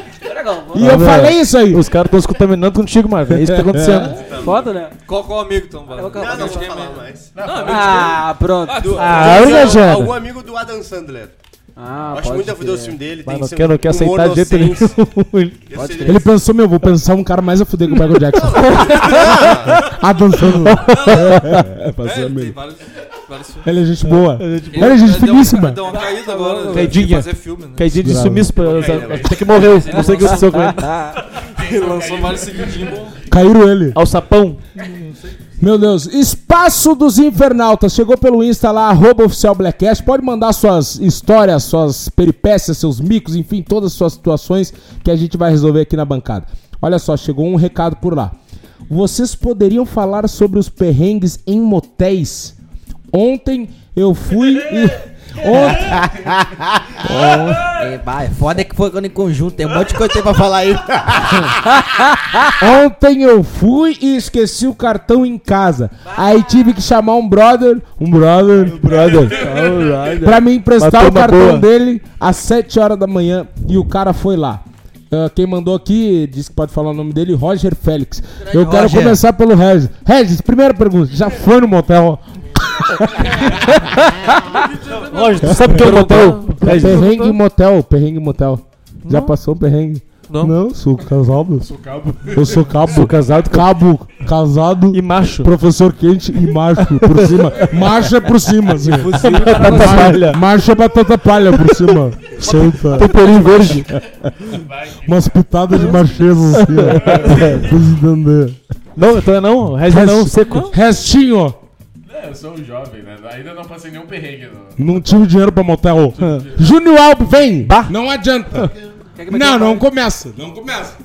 E eu falei isso aí. Os caras estão se contaminando contigo, Marvin. É isso que tá acontecendo. Foda, né? Qual, qual amigo então? Vai? Eu vou- Não, não mais. Ah, pronto. Do, Ah, do- olha, Jana. algum amigo do Adam Sandler. Ah, Eu acho muito a fuder o filme dele. Mas Tem quero, não quero aceitar de jeito nenhum. ele- pensou, meu, vou pensar um cara mais a fuder que o Michael Jackson. ah, dançando. É, É, passou tem mesmo. Ele é gente boa. Ele é gente Deu- finíssima. Deu uma caída agora. Caidinha. de Fazer filme, né? Caidinha de sumiço Até que morreu. Não sei o que aconteceu com ele. Ele lançou vários seguidinhos. Caíram ele. Ao sapão. Meu Deus, Espaço dos Infernautas. Chegou pelo Insta lá, arroba oficial Blackcast. Pode mandar suas histórias, suas peripécias, seus micos, enfim, todas as suas situações que a gente vai resolver aqui na bancada. Olha só, chegou um recado por lá. Vocês poderiam falar sobre os perrengues em motéis? Ontem eu fui e. Ontem, É, bah, é foda que foi quando em conjunto. Tem um monte de coisa que tem pra falar aí. Ontem eu fui e esqueci o cartão em casa. Aí tive que chamar um brother, um brother, um brother, pra me emprestar o cartão boa. dele às 7 horas da manhã e o cara foi lá. Ah, quem mandou aqui, disse que pode falar o nome dele, Roger Félix. Eu quero Roger. começar pelo Regis. Regis, primeira pergunta, já foi no motel? Roger, tu sabe o que é o motel? perrengue motel, perrengue motel. Já passou um perrengue? Não. sou casado. Sou cabo. Eu sou cabo. Sou casado. Cabo, casado. E macho. Professor quente e macho por cima. Macho é por cima, assim. Batata palha. Macho é batata palha por cima. Solta. Temperinho verde. Umas pitadas de machismo, assim, ó. Pra entender. Não, então é não. Reza não, seco. Restinho. É, eu sou um jovem, né? Ainda não passei nenhum perrengue. No... Não tive dinheiro pra motel. Júnior Alves, vem. Não adianta. Não, não começa. Não começa.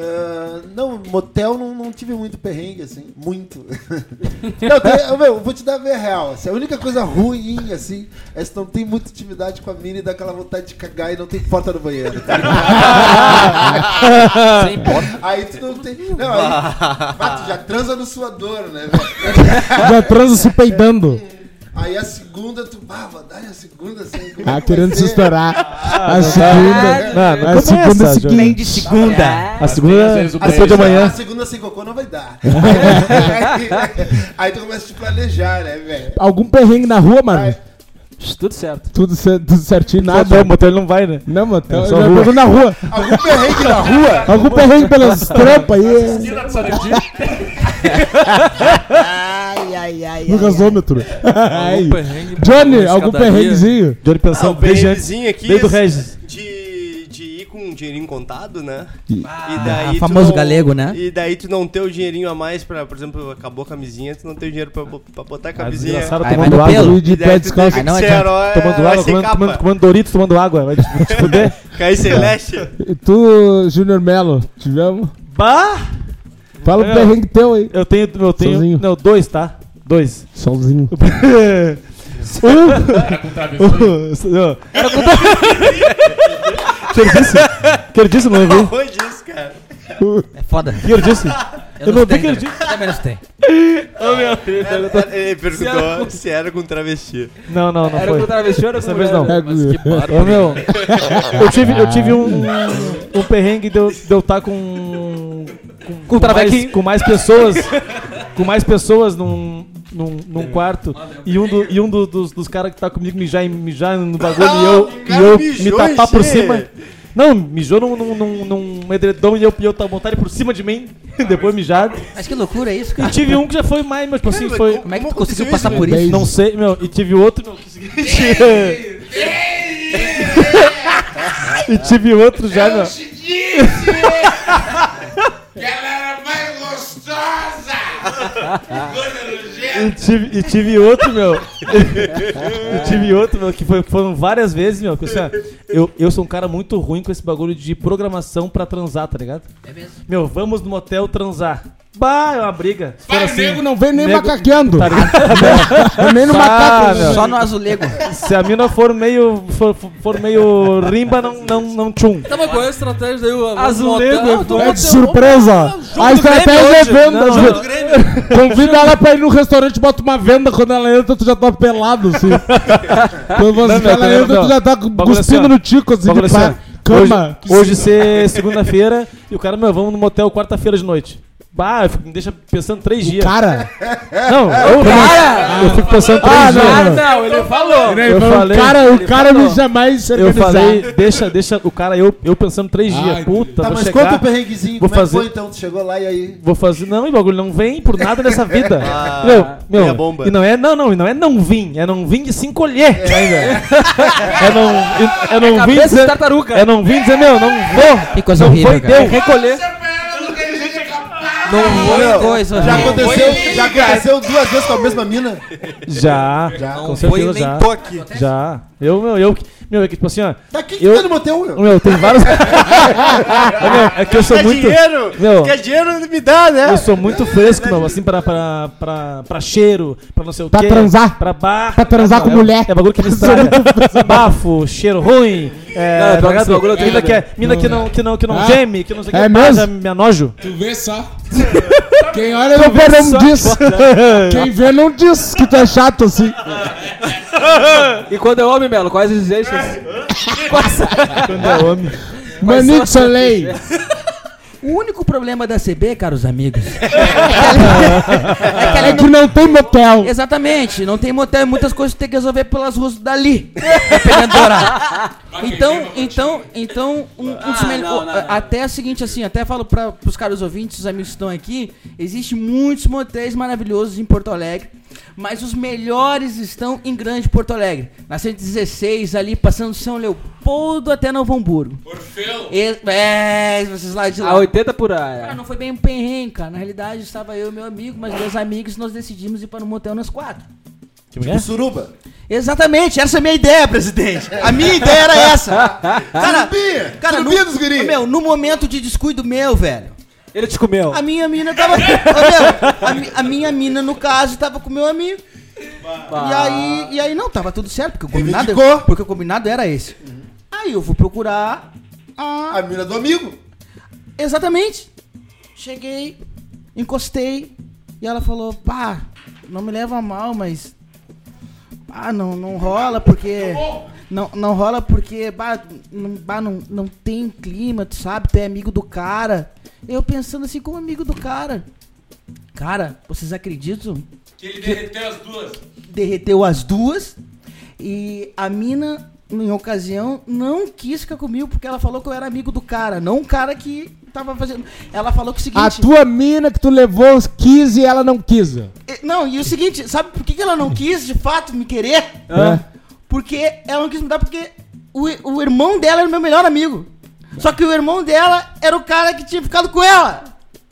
Ah, não, motel não, não tive muito perrengue, assim. Muito. não, tem, meu, vou te dar a ver real. Assim, a única coisa ruim, assim, é se não tem muita intimidade com a mina e dá aquela vontade de cagar e não tem porta no banheiro. Tá? Sem porta. aí tu não tem. Não, aí. Mas tu já transa no suador, né, velho? Já transa se peidando. Aí a segunda, tu. Ah, vou dar a segunda assim. como é Ah, querendo se estourar. A Não, segunda. não A segunda começa, seguinte. Nem de segunda. A segunda, às de beijo, amanhã. A segunda sem cocô não vai dar. aí, aí tu começa a te planejar, né, velho? Algum perrengue na rua, mano? Tudo certo. Tudo, cer- tudo certinho, Nada, nada. o motel ele não vai, né? Não, eu só já rua. na rua. Algum perrengue na rua? Algum perrengue pelas trampas aí. Esquina do Sarandim. Ai, ai, ai. No gasômetro. Ai. Algum perrengue, Johnny, algum perrenguezinho? Johnny Ah, pensando desde antes. perrenguezinho aqui. Desde o esse- Regis. De, com um dinheirinho contado, né? E- E daí tu famoso não- galego, né? E daí tu não ter o dinheirinho a mais pra, por exemplo, acabou a camisinha, tu não tem o dinheiro pra, pra botar a camisinha. desgraçado Aí tomando água. pelo. De pé descalço. tem não adianta. herói, Tomando água, comendo, capa. comendo, comendo Doritos, tomando água. Vai te, te fuder. Cair celeste. E tu, Júnior Melo, tivemos? Bah! Fala o É. perrengue teu aí. Eu tenho, eu tenho, Sozinho. não, dois, tá? Dois. Sozinho. um, Era com travesseiro. não. que ele disse? que ele disse, não ouvi. Onde isso, cara? É foda. que ele disse? Eu não vi tenho que ele disse. Também não tem. Ele perguntou se era com travesti. Não, não, não Era com foi. travesti ou era Dessa com vez não. É, Mas que bárbaro. Ô, meu, eu tive, eu tive um, um perrengue de eu estar de eu tá com, com, com, mais, com mais pessoas, com mais pessoas num, num, num quarto e um, do, e um do- dos, dos caras que tá comigo mijar, mijar no bagulho Ah, e eu, o e eu me tapar por cima. Não, mijou num, num, num, num, um edredom e eu, e eu tava montado por cima de mim, depois mijado. Mas que loucura é isso, E cara? tive um que já foi mais, mas tipo assim, foi. Como é que tu conseguiu passar por isso? Não sei, meu. E tive outro, meu, que o seguinte. e tive outro já, meu. Galera mais gostosa! E tive, e tive outro, meu. e tive outro, meu, que foi, foram várias vezes, meu. Que, assim, ó, eu, eu sou um cara muito ruim com esse bagulho de programação pra transar, tá ligado? É mesmo? Meu, vamos no motel transar. Bah, é uma briga. Se for assim, nego não vem nem nego- macaqueando. Tá ligado? nem no macaco. meu. Só no azulego. Se a mina for meio, for, for meio rimba, não, não, não tchum. Tá, mas qual é a estratégia daí? O- Azulego, Ah, É de surpresa. A estratégia é venda. Não. Convida ela pra ir no restaurante, bota uma venda. Quando ela entra, tu já tá pelado, assim. Quando você, Não, meu, ela não, entra, não. tu já tá Bagulho cuspindo assim, ó. no tico, assim, Bagulho de assim, pá. ó. Cama. Hoje, hoje ser segunda-feira e o cara, meu, vamos no motel quarta-feira de noite. Bah, eu fico- me deixa pensando três dias. Cara. Não, eu, eu fico pensando três Ah, dias. não, Ah, não. não, ele falou. Né, Eu falou, falei- o cara, o ele cara falou. me jamais se Eu falei, deixa, deixa o cara, eu, eu pensando três Ai, dias. Puta, Tá, vou mas chegar, conta o perrenguezinho, vou como é que fazer- foi então? Tu chegou lá e aí... vou fazer. Não, e bagulho não vem por nada nessa vida. Ah, meu, meu, meia bomba. e não é, não, não, e não é não vim, é não vim de se encolher. ainda. é não, é não vim Cabeça de dizer, tartaruga. é não vim dizer, meu, não vou. Que coisa não horrível, foi, cara. deu. Recolher. Não foi coisa. Já não. aconteceu, já aconteceu duas vezes com a mesma mina? Já, com certeza já. toque. Já. Eu, meu, eu, meu, é que tipo assim, ó. Tá aqui que Eu- tá no motel, meu. Meu, tem vários. Meu, é que eu sou Quer muito. dinheiro? Meu, Quer dinheiro? Me dá, né? Eu sou muito fresco, meu, assim, pra, pra, pra, pra cheiro, pra não sei o Pra quê. transar. Pra bar. Pra transar com é, mulher. É bagulho que me estraga. Bafo, cheiro ruim. É, Não, que esse bagulho eu tenho mina, que, medo. é, mina que não, que não, que não Ah. geme, que não sei o que. É pá, mesmo? me anojo. Tu vê só. Quem olha não Tu vê, vê não diz. Quem vê não diz que tu é chato assim. E quando é homem, Melo, quais exigências? Quando é homem. Manique Soleil. O único problema da CB, caros amigos, é que ela É que não tem motel. Exatamente, não tem motel e muitas coisas tem que resolver pelas ruas dali. Dependendo do horário. Então, então, então, um, um Ah, não, não, não. Até o seguinte, assim, até falo para os caros ouvintes, os amigos que estão aqui, existem muitos motéis maravilhosos em Porto Alegre, mas os melhores estão em Grande Porto Alegre. Na 116, ali, passando São Leopoldo até Novo Hamburgo. Orfeu. E- É, vocês lá de lá. A 80 por Cara, aí. não foi bem um perrengue, cara. Na realidade, estava eu e meu amigo, mas meus amigos, nós decidimos ir para um motel nós quatro. Que mulher? Suruba. Exatamente, essa é a minha ideia, presidente. A minha ideia era essa. Cara, Surubinha. cara no, Surubinha dos guri. meu, no momento de descuido meu, velho, Ele te comeu. a minha mina tava. Meu, a, a minha mina, no caso, tava com meu amigo. E aí, e aí não, tava tudo certo, porque o combinado, Reivindicou. porque o combinado era esse. Aí eu vou procurar a A mina do amigo. Exatamente. Cheguei, encostei e ela falou: pá, não me leva a mal, mas. Pá, não, não rola porque. Não, não rola porque. Pá, não, pá, não, não tem clima, tu sabe? Tu é amigo do cara. Eu pensando assim, como amigo do cara. Cara, vocês acreditam? Que ele derreteu as duas. derreteu as duas e a mina, em ocasião, não quis ficar comigo porque ela falou que eu era amigo do cara, não o cara que tava fazendo. Ela falou que o seguinte. A tua mina que tu levou quis e ela não quis. E- Não, e o seguinte, sabe por que, que ela não quis de fato me querer? É. Porque ela não quis me dar porque o, o irmão dela era o meu melhor amigo. Só que o irmão dela era o cara que tinha ficado com ela.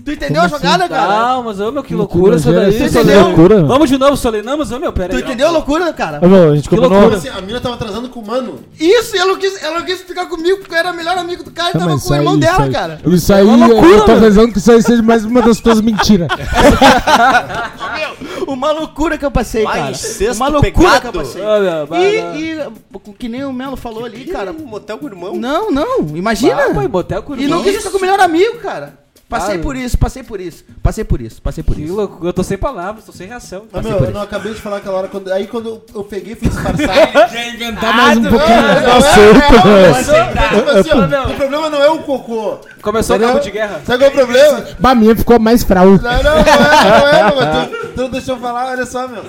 Tu entendeu a jogada, cara? Ah, mas ô meu, que loucura isso daí. Você entendeu? Loucura. Vamos de novo, Solinamos, ô meu, pera Tu aí. entendeu a loucura, cara? Ô, meu, a gente Que combinou. loucura. Assim, a mina tava transando com o mano. Isso, e ela não quis, ela não quis ficar comigo porque eu era o melhor amigo do cara e Tá, tava com o irmão aí, dela, isso aí- cara. Isso aí, É uma loucura, eu tô meu. rezando que isso aí seja mais uma das tuas mentiras. Uma loucura que eu passei, cara. Uma loucura pegado. que eu passei. Ô, meu. E, e que nem o Melo falou ali, cara. Um motel com o irmão. Não, não, imagina. Ah, motel com e irmão. não quis ficar com o melhor amigo, cara. Passei Ah, por isso, passei por isso. Passei por isso, passei por Que isso. loucura. Eu tô sem palavras, tô sem reação. Mas, meu, eu não acabei de falar aquela hora. Quando, aí quando eu, eu peguei e fui disfarçar. Já inventar mais um pouquinho. Aceita, é, velho. tipo assim, ó, o problema não é o cocô. Começou o cabo de guerra. Sabe qual é o problema? Bah, minha ficou mais fraude. Não, não, não é, não é, meu. Tu, tu não deixou eu falar, olha só, meu.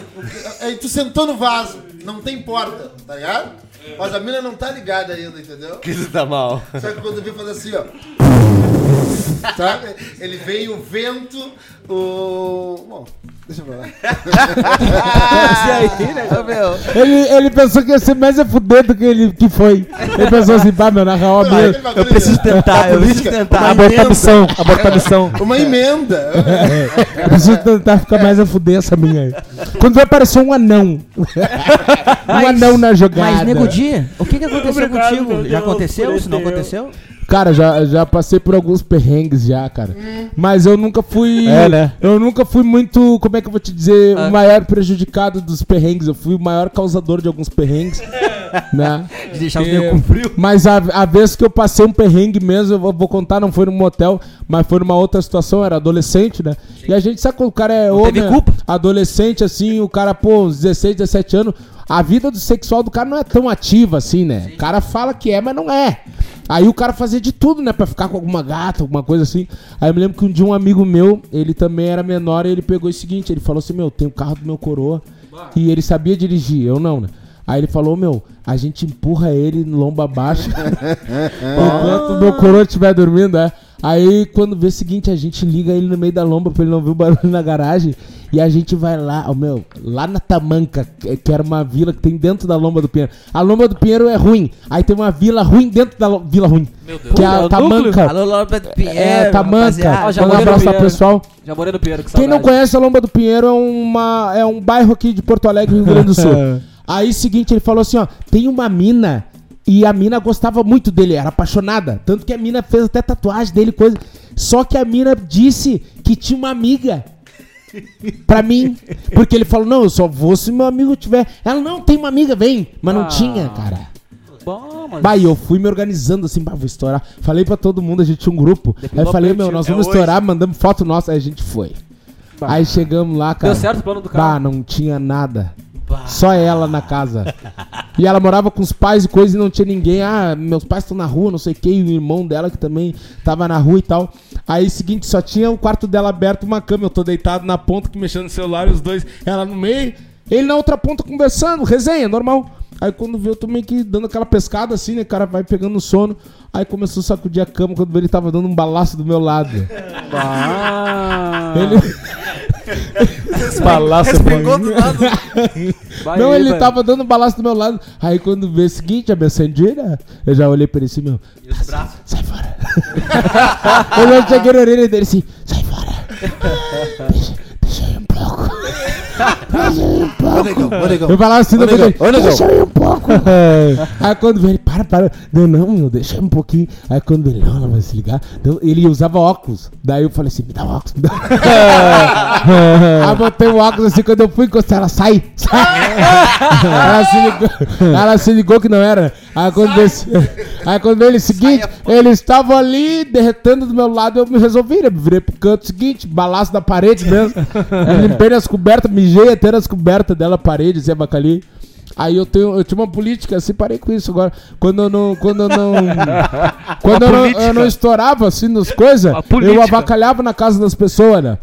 Aí tu sentou no vaso, não tem porta, tá ligado? Mas a mina não tá ligada ainda, entendeu? Que isso tá mal. Só que quando eu vi fazer assim, ó. Sabe? Ele veio o vento, o. Bom, deixa eu falar. aí, né, meu? Ele, ele pensou que ia ser mais a fuder do que ele que foi. Ele pensou assim, pá, meu, na real, Não, meu, aquele bagulho Eu preciso tentar, eu preciso tentar. Uma Abortar a emenda. missão, abortar a missão. Uma emenda. eu preciso tentar ficar mais a fuder essa minha aí. Quando vai aparecer um anão. um anão na jogada. Mas, Nego Di, o que, que aconteceu Obrigado, contigo? Já Deus, aconteceu? por Se não esse aconteceu? Cara, já, já passei por alguns perrengues já, cara. Mas eu nunca fui. É, né? Eu nunca fui muito. Como é que eu vou te dizer? Ah. O maior prejudicado dos perrengues. Eu fui o maior causador de alguns perrengues. né? De deixar os É, nego com frio? Mas a, a vez que eu passei um perrengue mesmo, eu vou, vou contar, não foi num motel, mas foi numa outra situação, era adolescente, né? E a gente sabe quando o cara é Não homem, teve né? culpa. adolescente, assim, o cara, pô, uns 16, 17 anos, a vida do sexual do cara não é tão ativa assim, né? O cara fala que é, mas não é. Aí o cara fazia de tudo, né? Pra ficar com alguma gata, alguma coisa assim. Aí eu me lembro que um dia um amigo meu, ele também era menor, e ele pegou o seguinte, ele falou assim, meu, tem o carro do meu coroa. E ele sabia dirigir, eu não, né? Aí ele falou, meu, a gente empurra ele no lomba abaixo enquanto o meu coroa estiver dormindo, é. Aí quando vê o seguinte, a gente liga ele no meio da lomba pra ele não ver o barulho na garagem. E a gente vai lá, ó, meu, lá na Tamanca, que era uma vila que tem dentro da Lomba do Pinheiro. A Lomba do Pinheiro é ruim. Aí tem uma vila ruim dentro da vila ruim. Meu Deus. Que é a Tamanca. Alô, Lopes Pinheiro. É, Tamanca. Ó, já Manda um abraço lá pro pessoal. Já morei no Pinheiro, que Quem não conhece a Lomba do Pinheiro é, uma, é um bairro aqui de Porto Alegre, Rio Grande do Sul. Aí, seguinte, ele falou assim, ó, tem uma mina e a mina gostava muito dele, era apaixonada. Tanto que a mina fez até tatuagem dele, coisa. Só que a mina disse que tinha uma amiga pra mim. Porque ele falou, não, eu só vou se meu amigo tiver. Ela, não, tem uma amiga, vem. Mas não Ah. tinha, cara. Bom, mas... Bah, e eu fui me organizando assim, bah, vou estourar. Falei pra todo mundo, a gente tinha um grupo. Aí eu falei, meu, nós É vamos hoje. estourar, mandamos foto nossa, aí a gente foi. Aí chegamos lá, cara. Deu certo o plano do Bah, cara? não tinha nada. Só ela na casa. E ela morava com os pais e coisa e não tinha ninguém. Ah, meus pais estão na rua, não sei o que. E o irmão dela que também tava na rua e tal. Aí, seguinte, só tinha o quarto dela aberto, uma cama. Eu tô deitado na ponta, que mexendo no celular, e os dois, ela no meio. Ele na outra ponta conversando, resenha, normal. Aí quando viu, eu tô meio que dando aquela pescada assim, né? O cara vai pegando no sono. Aí começou a sacudir a cama quando ele tava dando um balaço do meu lado. Ah, Ele. Balaço Respingou do lado. vai Não, aí, ele velho. tava dando balaço do meu lado. Aí quando vê o seguinte, a minha sandira, eu já olhei pra ele assim, meu. "Tá, sai fora. eu já cheguei na orelha dele assim, sai fora. Deixa pouco. Deixa eu ir um pouco. Ô, negão, ô, negão. Eu falava assim, Ô, negão, ô, negão. deixa eu ir um pouco. Aí quando veio ele, para, para. Não, não, meu, deixa um pouquinho. Aí quando ele, não, ela vai se ligar. Então, ele usava óculos. Daí eu falei assim, me dá óculos, me dá Aí botei o óculos assim, quando eu fui encostar, ela sai, sai. ela, se ligou, ela se ligou que não era. Aí quando, veio, aí quando ele, seguinte, eles estavam ali derretendo do meu lado, eu me resolvi, né? Virei pro canto seguinte, balaço da parede mesmo. Eu limpei as cobertas, mijei até nas cobertas dela, parede, assim, abacali. Aí eu tenho, eu tinha uma política assim, parei com isso agora. Quando eu não, quando eu não, quando eu não, eu não estourava assim nas coisas, eu avacalhava na casa das pessoas, né?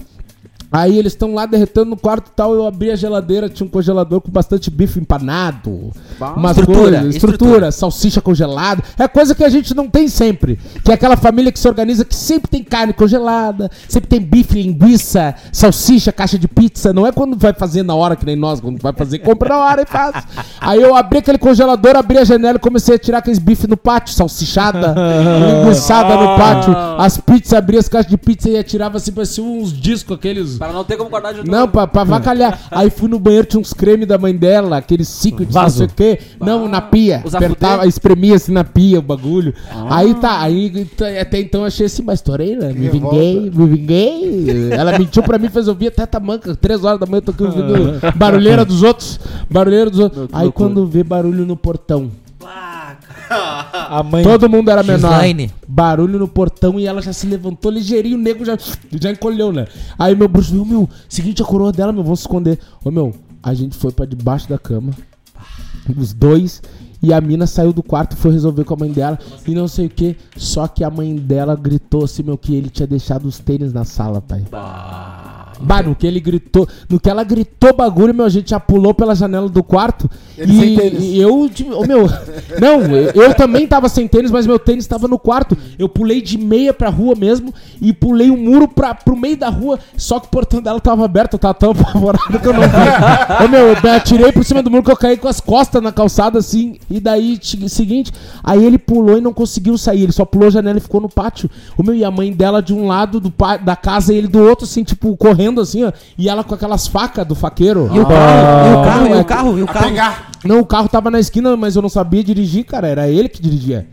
Aí eles estão lá derretendo no quarto e tal. Eu abri a geladeira, tinha um congelador com bastante bife empanado. Umas Estrutura, coisas, estrutura. estrutura, salsicha congelada. É coisa que a gente não tem sempre. Que é aquela família que se organiza que sempre tem carne congelada, sempre tem bife, linguiça, salsicha, caixa de pizza. Não é quando vai fazer na hora, que nem nós, quando vai fazer, compra na hora e faz. Aí eu abri aquele congelador, abri a janela e comecei a tirar aqueles bife no pátio, salsichada, linguiçada no pátio. As pizzas, abri as caixas de pizza e atirava assim, parecia uns discos aqueles. Para não ter como guardar de novo. Não, pra, pra avacalhar. Aí fui no banheiro, tinha uns cremes da mãe dela, aqueles secret, não sei o quê. Não, na pia. Os Apertava, espremia assim na pia o bagulho. Aí tá, aí t- até então eu achei assim, mas estourei, né? Me vinguei, me vinguei. Ela mentiu pra mim, fez ouvir até tamanca. Três horas da manhã eu tô aqui ouvindo barulheira dos outros. Barulheira dos outros. Aí quando vê barulho no portão. A mãe. Todo mundo era menor. Gislaine. Barulho no portão e ela já se levantou ligeirinho, o nego já, já encolheu, né? Aí meu bruxo viu, meu, seguinte, a coroa dela, meu, vamos se esconder. Ô, meu, a gente foi pra debaixo da cama, os dois, e a mina saiu do quarto e foi resolver com a mãe dela, e não sei o que. Só que a mãe dela gritou assim, meu, que ele tinha deixado os tênis na sala, pai. Bah, no que ele gritou, no que ela gritou bagulho, meu, a gente já pulou pela janela do quarto. Ele sem e, tênis. e eu, ô, meu, não, eu, eu também tava sem tênis, mas meu tênis tava no quarto. Eu pulei de meia pra rua mesmo e pulei o muro pra, pro meio da rua, só que o portão dela tava aberto, eu tava tão apavorado que eu não vi. ô, meu, eu atirei por cima do muro que eu caí com as costas na calçada assim. E daí, seguinte, aí ele pulou e não conseguiu sair, ele só pulou a janela e ficou no pátio. O meu, e a mãe dela de um lado do da casa e ele do outro, assim, tipo, correndo assim, ó. E ela com aquelas facas do faqueiro. E o carro? E o carro? E Não, o carro? E o carro? pegar. Não, o carro tava na esquina, mas eu não sabia dirigir, cara. Era ele que dirigia.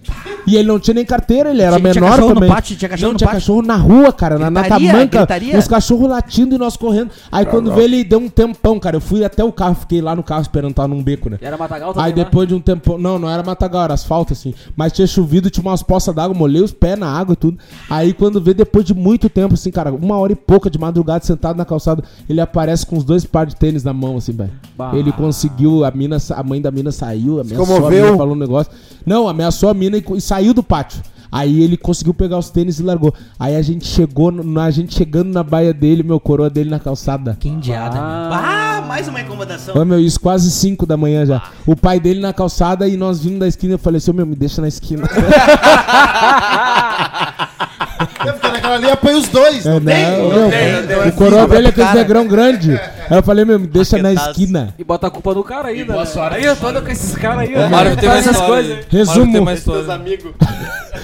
E ele não tinha nem carteira, ele era Tinha- tinha menor cachorro no também. pátio? Tinha cachorro não, no tinha pátio? cachorro na rua, cara, na, na Gritaria? tamanca. Gritaria? Os cachorros latindo e nós correndo. Aí quando veio, ele deu um tempão, cara. Eu fui até o carro, fiquei lá no carro esperando, tava num beco, né? Era Matagal também Aí lá? depois de um tempo. Não, não era matagal, era asfalto, assim. Mas tinha chovido, tinha umas poças d'água, molhei os pés na água e tudo. Aí quando vê, depois de muito tempo, assim, cara, uma hora e pouca de madrugada, sentado na calçada, ele aparece com os dois pares de tênis na mão, assim, velho. Ele conseguiu, a mina, a mãe da mina saiu, ameaçou a mina, falou um negócio. Não, ameaçou a mina e, e saiu do pátio. Aí ele conseguiu pegar os tênis e largou. Aí a gente chegou, na, a gente chegando na baia dele, meu coroa dele na calçada. Que indiada. Ah. Ah, mais uma incomodação. Ô, meu, isso quase 5 da manhã já. O pai dele na calçada e nós vindo da esquina. Eu falei assim, ô, meu, me deixa na esquina. Naquela ali, apanha os dois. É, Não tem? não, Não meu, tem. o coroa dele é aquele cara. negrão grande. Aí eu falei, meu, me deixa na esquina. E bota a culpa no cara ainda. boa né? sorte. Aí eu tô andando com esses caras aí. O Mário tem mais coisas. Resumo. tem amigos.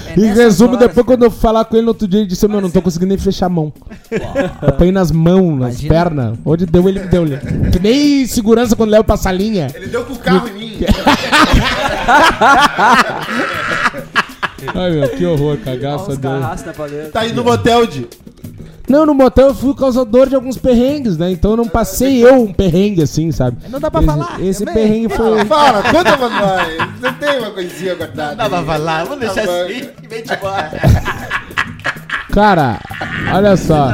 É Em resumo, depois quando eu falar com ele no outro dia, ele disse, meu, não tô conseguindo nem fechar a mão. Apanhei nas mãos, nas pernas. Onde deu, ele me deu. Que nem segurança quando leva pra salinha. Ele deu com o carro em mim. Ai, meu, que horror, cagaça paleta. Tá aí no motel de. Não, no motel eu fui causador de alguns perrengues, né? Então eu não passei eu um perrengue assim, sabe? Não dá pra esse, falar, Esse também. perrengue foi. Fala, conta pra nós. Você tem uma coisinha guardada? Dá pra falar, vamos deixar Tá assim e vem te embora. Cara, olha só.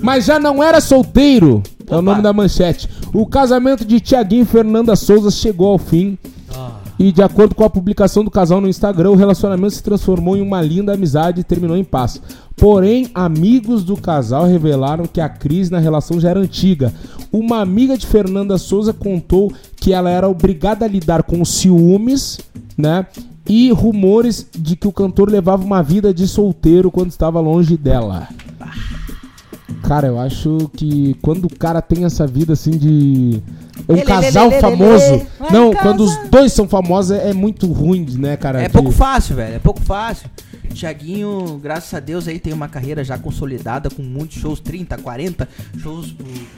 Mas já não era solteiro. É o nome da manchete. O casamento de Tiaguinho e Fernanda Souza chegou ao fim. E de acordo com a publicação do casal no Instagram, o relacionamento se transformou em uma linda amizade e terminou em paz. Porém, amigos do casal revelaram que a crise na relação já era antiga. Uma amiga de Fernanda Souza contou que ela era obrigada a lidar com ciúmes, né? E rumores de que o cantor levava uma vida de solteiro quando estava longe dela. Cara, eu acho que quando o cara tem essa vida assim de. Um Lê, casal lê, lê, famoso. lê, lê. Vai Não, quando os dois são famosos é, é muito ruim, né, cara? É de- pouco fácil, velho. É pouco fácil. Tiaguinho, graças a Deus, aí tem uma carreira já consolidada com muitos shows, 30, 40 shows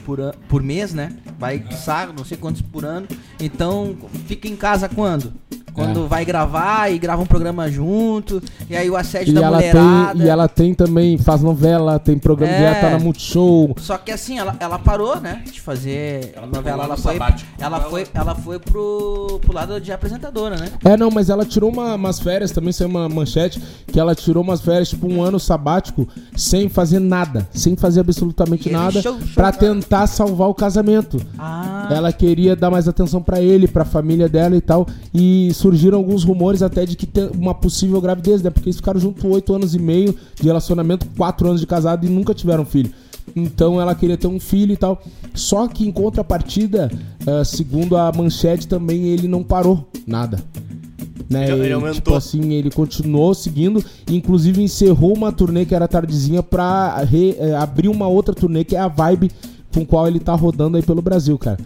por, por, por mês, né? Vai saco, não sei quantos por ano. Então, fica em casa quando? Quando É. vai gravar e grava um programa junto. E aí o assédio E da ela, mulherada. tem, e ela tem também, faz novela, tem programa É. direto tá na Multishow. Só que assim, ela, ela parou, né? De fazer Ela novela. Ela foi, sabático. ela foi, ela foi pro, pro lado de apresentadora, né? É, não, mas ela tirou uma- umas férias também, saiu uma manchete, que ela tirou umas férias, tipo um ano sabático, sem fazer nada, sem fazer absolutamente E nada, cara. tentar salvar o casamento. Ah. Ela queria dar mais atenção pra ele, pra família dela e tal. E surgiram alguns rumores até de que tem uma possível gravidez, né? Porque eles ficaram juntos oito anos e meio de relacionamento, quatro anos de casado e nunca tiveram filho. Então ela queria ter um filho e tal. Só que em contrapartida, ah, segundo a manchete, também ele não parou nada. Né? Ele- ele aumentou. Tipo assim, ele continuou seguindo, inclusive encerrou uma turnê que era tardezinha pra eh, abrir uma outra turnê que é a Vibe, com qual ele tá rodando aí pelo Brasil, cara.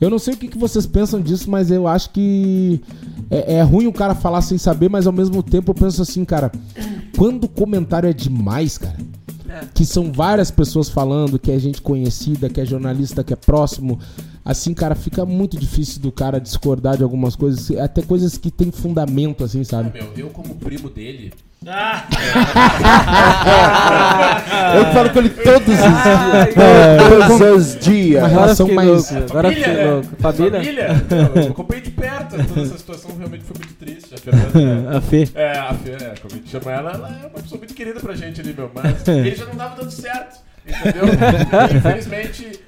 Eu não sei o que, que vocês pensam disso, mas eu acho que é, é ruim o cara falar sem saber, mas ao mesmo tempo eu penso assim, cara, quando o comentário é demais, cara, que são várias pessoas falando, que é gente conhecida, que é jornalista, que é próximo, assim, cara, fica muito difícil do cara discordar de algumas coisas, até coisas que tem fundamento, assim, sabe? Meu, eu como primo dele, Eu que falo com ele todos os dias. É, Todos os dias. Uma Agora relação fiquei mais. louco. Agora Família, fiquei né? louco. Família? família, eu acompanhei de perto. Toda essa situação realmente foi muito triste. A Fernanda, A Fê. é, a Fê, é, como a gente chama ela, ela é uma pessoa muito querida pra gente ali, meu. Mas ele já não tava dando certo, entendeu? Infelizmente.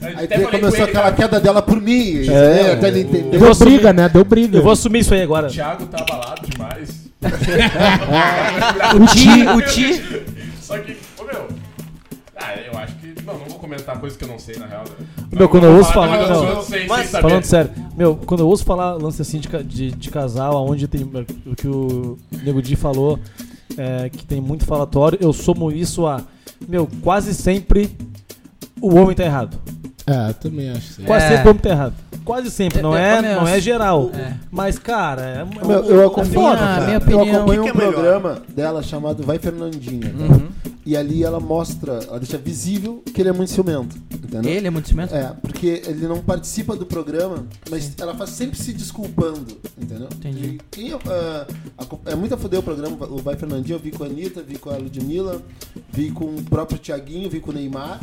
Aí até tem- falei com começou ele, aquela cara, queda dela por mim. entendeu? É, Até ele o- entender. Deu briga, né? Deu briga. Eu vou assumir isso aí agora. O Thiago tá abalado demais. O Ti, o Ti. Só que, ô meu. Ah, eu acho perguntar coisas que eu não sei, na real. né? Meu, quando eu ouço falar. Mas não, sou- sem- sem mas, falando sério, meu, quando eu ouço falar lance assim de, de, de casal, onde tem. O que o Nego Di falou, é, que tem muito falatório, eu somo isso a. Meu, quase sempre o homem tá errado. É, também acho isso aí. Quase É. sempre homem tá errado. Quase sempre, não é, não é geral. É. Mas, cara, é, Meu, eu acompanho, foda, cara. minha eu opinião. acompanho O que um que é melhor? programa dela chamado Vai Fernandinha. cara. Uhum. E ali ela mostra, ela deixa visível que ele é muito ciumento. Entendeu? Ele é muito cimento? É, porque ele não participa do programa, mas ela faz sempre se desculpando, entendeu? Entendi. E, e, ah, é muito a foder o programa, o Vai Fernandinho, eu vi com a Anitta, vi com a Ludmilla, vi com o próprio Tiaguinho, vi com o Neymar.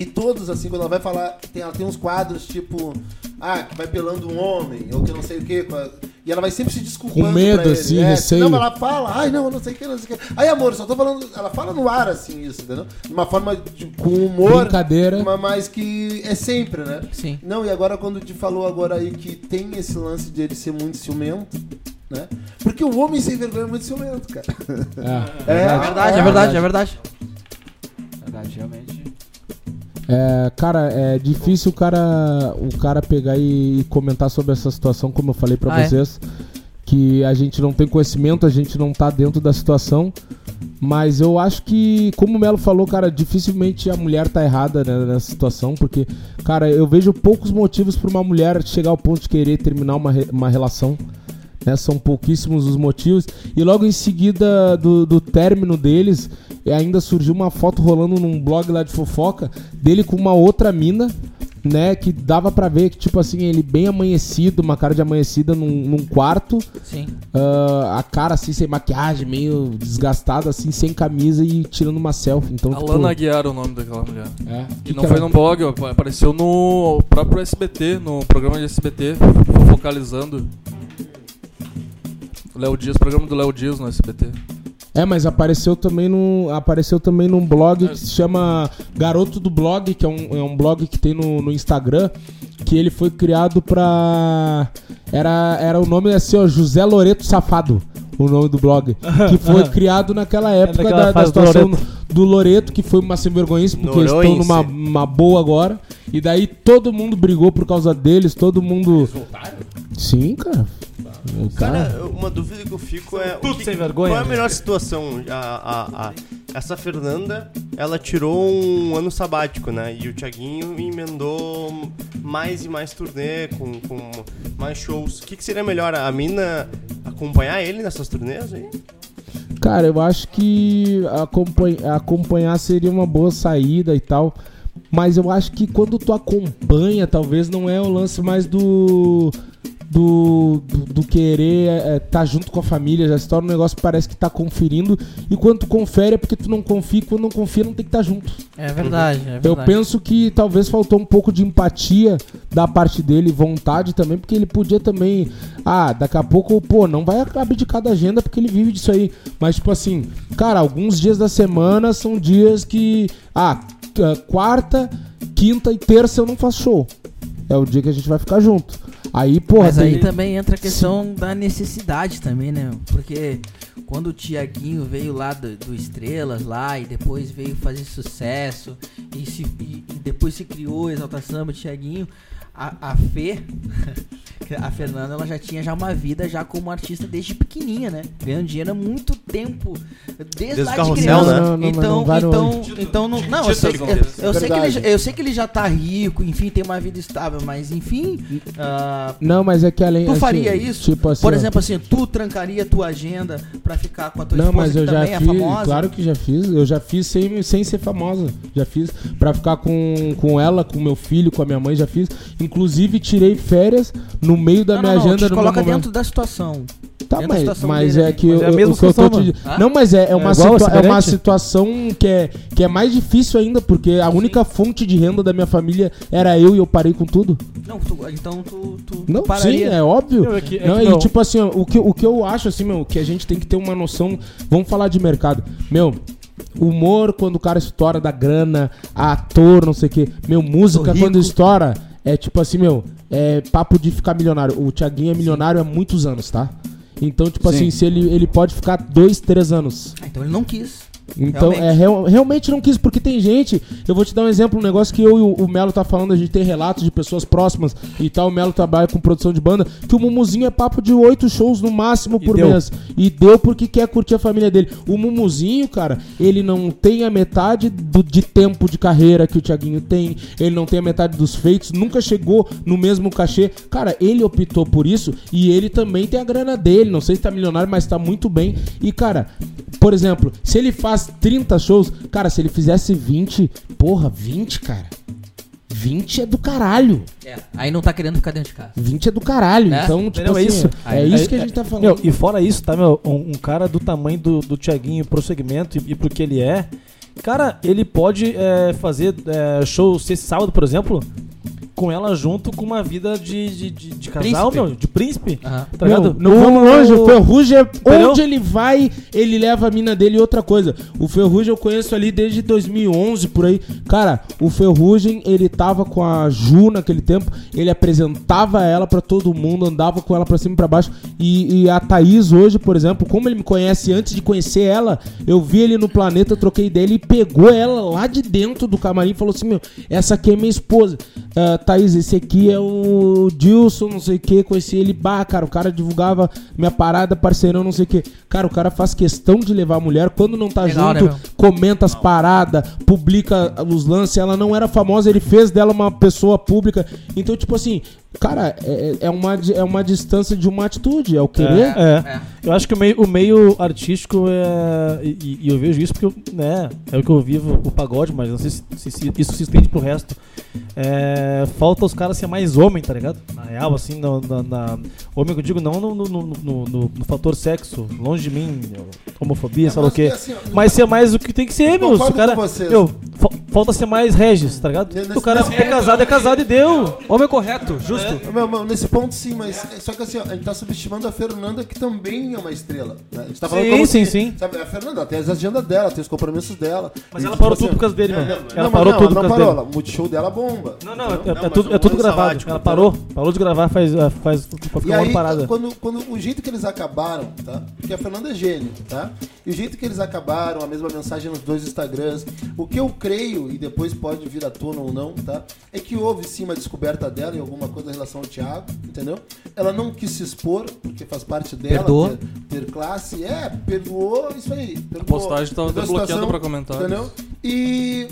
E todos, assim, quando ela vai falar, tem, ela tem uns quadros tipo, ah, que vai pelando um homem, ou que não sei o quê. E ela vai sempre se desculpando. Com medo, pra ele. assim, é, receio. Não, ela fala, ai não, não sei o que, não sei o que. Ai, amor, só tô falando. Ela fala no ar, assim, isso, entendeu? De uma forma de- com humor. Brincadeira. ma- Mas que é sempre, né? Sim. Não, e agora quando te falou agora aí que tem esse lance de ele ser muito ciumento, né? Porque o homem sem vergonha é muito ciumento, cara. É. É, É verdade, é verdade, é verdade. Verdade, realmente. É, cara, é difícil o cara, o cara pegar e comentar sobre essa situação, como eu falei pra Ah, é? vocês, que a gente não tem conhecimento, a gente não tá dentro da situação. Mas eu acho que, como o Melo falou, cara, dificilmente a mulher tá errada né, nessa situação, porque, cara, eu vejo poucos motivos pra uma mulher chegar ao ponto de querer terminar uma, re- uma relação. Né? São pouquíssimos os motivos. E logo em seguida do, do término deles, e ainda surgiu uma foto rolando num blog lá de fofoca dele com uma outra mina, né? Que dava pra ver que, tipo assim, ele bem amanhecido, uma cara de amanhecida num, num quarto, Sim. ah, a cara assim, sem maquiagem, meio desgastada, assim, sem camisa e tirando uma selfie. Então, tipo, Alana Aguiar é o nome daquela mulher. é, E que não que foi ela- num blog, apareceu no próprio SBT, no programa de SBT, focalizando. Léo Dias, programa do Léo Dias no SBT. É, mas apareceu também num, apareceu também num blog que se chama Garoto do Blog, que é um, é um blog que tem no, no Instagram, que ele foi criado pra. Era, era o nome assim, ó, José Loreto Safado, o nome do blog. Que foi criado naquela época naquela da, da fase do situação Loreto. do Loreto, que foi uma sem vergonhice, porque eles estão numa uma boa agora. E daí todo mundo brigou por causa deles, todo mundo. Sim, cara. Cara. Cara, uma dúvida que eu fico é. tudo que- sem vergonha, Qual é a né? melhor situação? A, a- a- essa Fernanda, ela tirou um ano sabático, né? E o Thiaguinho emendou mais e mais turnê, com, com mais shows. O que, que seria melhor? A mina acompanhar ele nessas turnês aí? Cara, eu acho que acompanha- acompanhar seria uma boa saída e tal. Mas eu acho que quando tu acompanha, talvez não é o lance mais do. Do, do, do querer estar junto com a família, já se torna um negócio que parece que tá conferindo. E quando tu confere é porque tu não confia, e quando não confia não tem que estar junto. É verdade, é verdade. Eu penso que talvez faltou um pouco de empatia da parte dele, vontade também, porque ele podia também. Ah, daqui a pouco, pô, não vai abdicar da agenda porque ele vive disso aí. Mas, tipo assim, cara, alguns dias da semana são dias que. Ah, quarta, quinta e terça eu não faço show. É o dia que a gente vai ficar junto. Aí, porra, Mas aí tem- também entra a questão da necessidade também, né? Porque quando o Tiaguinho veio lá do, do Estrelas lá e depois veio fazer sucesso e, se, e, e depois se criou o Exalta Samba, Tiaguinho, a, a Fê, a Fernanda, ela já tinha já uma vida já como artista desde pequenininha, né? Ganhando dinheiro muito tempo, desde, Desde lá de criança. né? Não, não, então, não então, então não, não, eu sei, eu, eu sei que ele, eu sei que ele já tá rico, enfim, tem uma vida estável, mas enfim, ah, Não, mas é que além. Tu assim, faria isso? Tipo assim, Por exemplo, assim, tu trancaria tua agenda pra ficar com a tua Não, esposa mas que eu já também é fiz, famosa? claro que já fiz. Eu já fiz sem, sem ser famosa. Já fiz pra ficar com, com ela, com meu filho, com a minha mãe, já fiz. Inclusive tirei férias no meio da não, minha não, não, agenda te no coloca dentro da situação. Tá, da mas, mas dele é que Mas eu, é a mesma o que eu tô te Hã? Não, mas é, é, uma, igual, situa- é uma situação que é, que é mais difícil ainda, porque a única fonte de renda da minha família era eu e eu parei com tudo. Não, tu- então tu, tu Não, pararia. sim, é óbvio. Não, é que- é Não, que e não. tipo assim, o que, o que eu acho assim, meu, que a gente tem que ter uma noção. Vamos falar de mercado. Meu, humor quando o cara estoura da grana, ator, não sei o quê. Meu, música quando estoura, é tipo assim, meu, é papo de ficar milionário. O Thiaguinho é milionário há muitos anos, tá? Então, tipo Sim. assim, se ele, ele pode ficar dois, três anos. Ah, então ele não quis. Então, Realmente. é, real- realmente não quis, porque tem gente. Eu vou te dar um exemplo, um negócio que eu e o, o Melo tá falando, a gente tem relatos de pessoas próximas e tal. O Melo trabalha com produção de banda, que o Mumuzinho é papo de oito shows no máximo E por deu. mês. E deu porque quer curtir a família dele. O Mumuzinho, cara, ele não tem a metade do- de tempo de carreira que o Thiaguinho tem, ele não tem a metade dos feitos, nunca chegou no mesmo cachê. Cara, ele optou por isso e ele também tem a grana dele. Não sei se tá milionário, mas tá muito bem. E, cara, por exemplo, se ele faz 30 shows, cara, se ele fizesse 20, porra, 20, cara. 20 é do caralho. É, aí não tá querendo ficar dentro de casa. 20 é do caralho. Né? Então, tipo Entendeu? assim, é isso. é isso que a gente tá falando. Meu, e fora isso, tá, meu? Um, um cara do tamanho do, do Thiaguinho pro segmento e, e pro que ele é, cara, ele pode é, fazer é, show esse sábado, por exemplo, com ela junto com uma vida de, de, de, de casal, Príncipe. meu, de príncipe. Aham. Tá ligado? Não, não vamos longe, o Ferrugem, é- Entendeu? onde ele vai, ele leva a mina dele e outra coisa. O Ferrugem eu conheço ali desde 2011, por aí. Cara, o Ferrugem, ele tava com a Ju naquele tempo, ele apresentava ela pra todo mundo, andava com ela pra cima e pra baixo. E, e a Thaís hoje, por exemplo, como ele me conhece antes de conhecer ela, eu vi ele no planeta, troquei ideia, ele pegou ela lá de dentro do camarim e falou assim, meu, essa aqui é minha esposa. Ah, Thaís, esse aqui é o Dilson, não sei o que, conheci ele, bah, cara, o cara divulgava minha parada, parceirão, não sei o que. Cara, o cara faz questão de levar a mulher, quando não tá Legal, né, junto, comenta as paradas, publica os lances, ela não era famosa, ele fez dela uma pessoa pública. Então, tipo assim, cara, é, é uma, di- é uma distância de uma atitude, é o querer. É. Eu acho que o meio, o meio artístico é. E, e eu vejo isso porque eu, né, é o que eu vivo o pagode, mas não sei se, se- se isso se estende pro resto. É, falta os caras ser mais homem, tá ligado? Na real, assim, na, na- na- homem que eu digo, não no, no, no, no- no- no fator sexo, longe de mim, homofobia, É, sei lá o quê. que assim, mas ser mais o que tem que ser, meu. Se o cara, meu, fa- falta ser mais Regis, tá ligado? Nesse- o cara é casado, é casado e deu. Homem correto, justo. Meu, meu, nesse ponto sim, mas só que assim, ó, a gente tá subestimando a Fernanda, que também é uma estrela. né? A gente tá falando Sim, como sim, sim. Sabe, a Fernanda tem as agendas dela, tem os compromissos dela. Mas E, ela tipo parou assim, tudo por causa dele, é, mano. não, Ela não, parou não, tudo ela por causa parou, dele. ela- o multishow dela bomba. Não, não, entendeu? é, Não, é tudo, é tudo gravado. Ela parou, parou de gravar faz, é, faz, faz E um ano aí, parada. quando, quando o jeito que eles acabaram, tá? Porque a Fernanda é gênio, tá? E o jeito que eles acabaram, a mesma mensagem nos dois Instagrams, o que eu creio, e depois pode vir à tona ou não, tá? É que houve sim uma descoberta dela em alguma coisa em relação ao Thiago, entendeu? Ela não quis se expor, porque faz parte dela ter, ter classe. É, perdoou isso aí. Perdoou, A postagem tava perdoou a desbloqueando situação, pra comentários. Entendeu? E.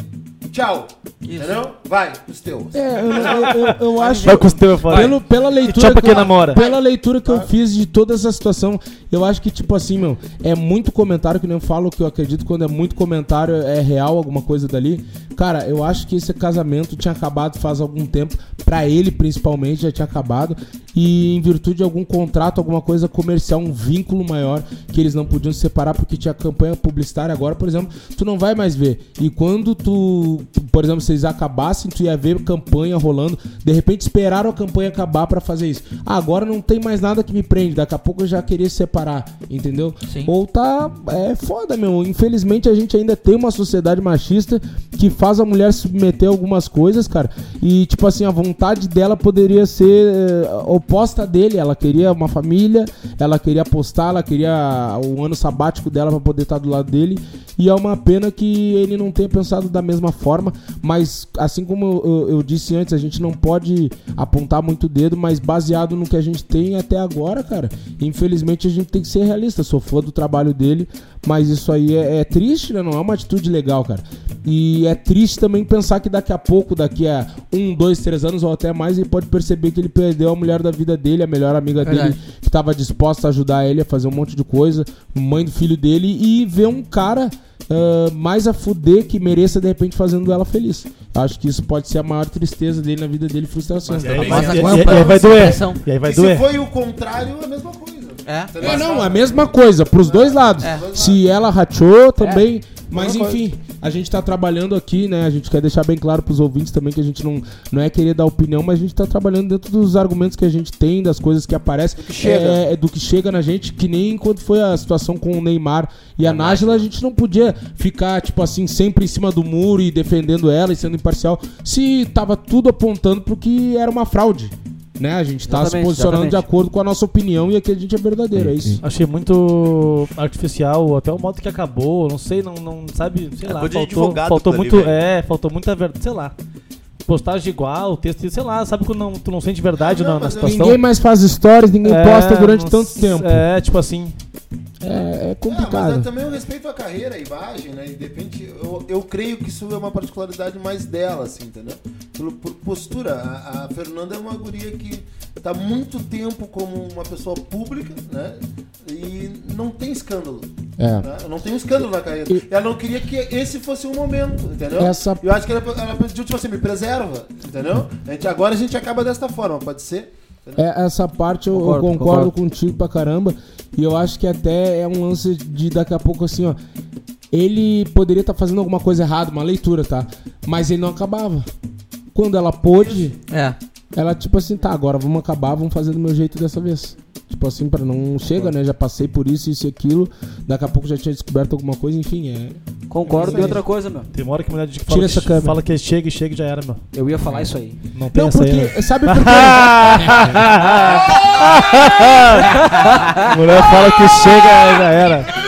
Tchau. Entendeu? Vai, os teus. É, eu, eu- eu- eu acho. Vai vai. Pelo, pela leitura tchau pra que quem eu- namora. Pela leitura que eu fiz de toda essa situação, eu acho que, tipo assim, meu, é muito comentário, que nem eu falo que eu acredito quando é muito comentário, é real alguma coisa dali. Cara, eu acho que esse casamento tinha acabado faz algum tempo, pra ele principalmente, já tinha acabado. E em virtude de algum contrato, alguma coisa comercial, um vínculo maior, que eles não podiam se separar porque tinha campanha publicitária agora, por exemplo, tu não vai mais ver. E quando tu, por exemplo, se eles acabassem, tu ia ver campanha rolando, de repente esperaram a campanha acabar pra fazer isso. Ah, agora não tem mais nada que me prende, daqui a pouco eu já queria se separar, entendeu? Sim. Ou tá. É foda, meu. Infelizmente a gente ainda tem uma sociedade machista que faz a mulher submeter a algumas coisas, cara. E, tipo assim, a vontade dela poderia ser eh, oposta dele. Ela queria uma família, ela queria apostar, ela queria o ano sabático dela pra poder estar do lado dele. E é uma pena que ele não tenha pensado da mesma forma. Mas, assim como eu, eu- disse antes, a gente não pode apontar muito o dedo, mas baseado no que a gente tem até agora, cara, infelizmente a gente tem que ser realista. Sou fã do trabalho dele, mas isso aí é, é triste, né? Não é uma atitude legal, cara. E é triste também pensar que daqui a pouco, daqui a um, dois, três anos ou até mais, ele pode perceber que ele perdeu a mulher da vida dele, a melhor amiga Verdade. dele, que estava disposta a ajudar ele a fazer um monte de coisa, mãe do filho dele, e ver um cara ah, mais a fuder que mereça de repente fazendo ela feliz. Acho que isso pode ser a maior tristeza dele na vida dele, frustração. Mas é bem- Mas E, e- guampa, e aí vai doer. E aí vai e se foi o contrário, é a mesma coisa. É. É, não, a mesma coisa, pros dois lados. Se ela rachou também. Mas Mesma enfim, a gente tá trabalhando aqui, né? A gente quer deixar bem claro pros ouvintes também que a gente não, não é querer dar opinião, mas a gente tá trabalhando dentro dos argumentos que a gente tem, das coisas que aparecem. Do que chega. É, é do que chega na gente, que nem quando foi a situação com o Neymar e a Nájila, a gente não podia ficar, tipo assim, sempre em cima do muro e defendendo ela e sendo imparcial, se tava tudo apontando pro que era uma fraude. Né? A gente tá se Exatamente, posicionando de exatamente. acordo com a nossa opinião e aqui a gente é verdadeiro, é isso. Achei muito artificial, até o modo que acabou, não sei, não, não sabe, sei É lá, de faltou, advogado faltou ali, muito, velho. é, faltou muita verdade, sei lá. Postagem igual, texto, sei lá, sabe quando não, tu não sente verdade Não, na, na situação? Ninguém mais faz stories, ninguém É, posta durante não tanto tempo. É, tipo assim, É, é Ah, mas complicado. eu também eu respeito a carreira, a imagem, né? E de repente eu, eu creio que isso é uma particularidade mais dela, assim, entendeu? Pelo, por postura. A, a Fernanda é uma guria que tá muito tempo como uma pessoa pública, né? E não tem escândalo. É. né? Não tem um escândalo na carreira. E- Ela não queria que esse fosse um momento, entendeu? Essa- Eu acho que ela, ela pediu, tipo assim, me preserva, entendeu? A gente, agora a gente acaba desta forma, pode ser? É, essa parte eu eu Concordo, concordo, concordo. contigo pra caramba. E eu acho que até é um lance de daqui a pouco assim, ó. Ele poderia estar fazendo alguma coisa errada, uma leitura, tá? Mas ele não acabava. Quando ela pôde, É. ela tipo assim, tá, agora vamos acabar, vamos fazer do meu jeito dessa vez. Tipo assim, pra não chega, né? Já passei por isso, isso e aquilo. Daqui a pouco já tinha descoberto alguma coisa, enfim, é. Concordo. E outra coisa, meu. tem uma hora que a mulher diz que Tira fala, essa que, câmera. fala que chega e chega e já era, meu. Eu ia falar isso aí. Não tem Não, essa aí, porque. né? Sabe por quê? Mulher fala que chega e já era.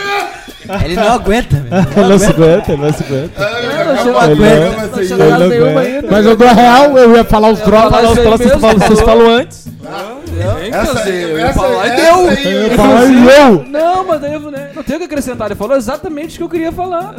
Ele não aguenta, velho. Ele não se aguenta, ele não se aguenta. Mas eu dou a real, eu ia falar os fala, vocês falam, vocês Essa, eu ia falar e deu. aí, Eu ia falar e eu! Não, mas daí eu né, não tenho o que acrescentar. Ele falou exatamente o que eu queria falar.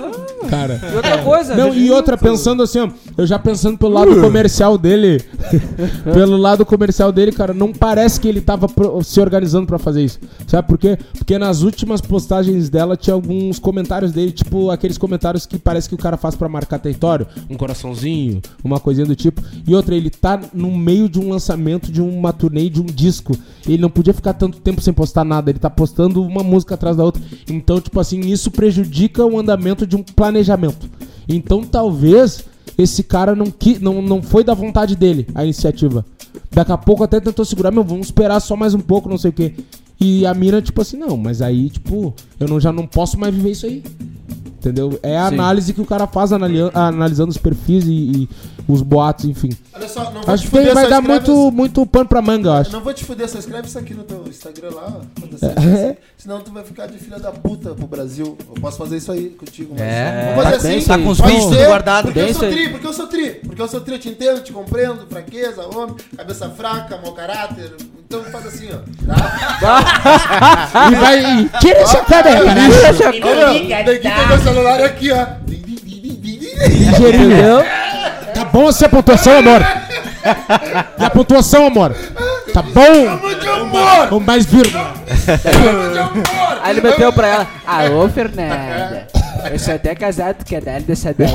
Cara. E outra coisa. Não, e outra, pensando assim, ó, eu já pensando pelo lado comercial dele, pelo lado comercial dele, cara, não parece que ele tava pro- se organizando pra fazer isso. Sabe por quê? Porque nas últimas postagens dela tinha alguns comentários dele, tipo aqueles comentários que parece que o cara faz pra marcar território, um coraçãozinho, uma coisinha do tipo. E outra, ele tá no meio de um lançamento de uma turnê de um disco. Ele não podia ficar tanto tempo sem postar nada, ele tá postando uma música atrás da outra. Então, tipo assim, isso prejudica o andamento de um planejamento. Então, talvez esse cara não, não, não foi da vontade dele a iniciativa. Daqui a pouco até tentou segurar, meu, vamos esperar só mais um pouco, não sei o quê. E a mina, tipo assim, não, mas aí, tipo, eu não, já não posso mais viver isso aí. Entendeu? É a Sim. análise que o cara faz analia- analisando os perfis e, e os boatos, enfim. Olha só, não vou Acho te que fuder, vai só dar muito, muito pano pra manga, acho. Não vou te fuder, só escreve isso aqui no teu Instagram lá, ó. Quando você- É. Senão tu vai ficar de filha da puta pro Brasil. Eu posso fazer isso aí contigo, mas. É. Vou fazer Tá bem assim. Tá com os vídeos ser, tudo guardado. Porque eu sou tri, porque eu sou tri. Porque eu sou tri, eu te entendo, te compreendo, fraqueza, homem, cabeça fraca, mau caráter. Então faz assim, ó. Tá? E vai. e Tira essa câmera, cara. Olha, tem que ter meu celular aqui, ó. Tá bom essa pontuação, amor? E a pontuação, amor? Tá bom? Ou mais vírgula? amor! Aí ele meteu pra ela, alô Fernanda, eu sou até casado, quer dar dessa daí?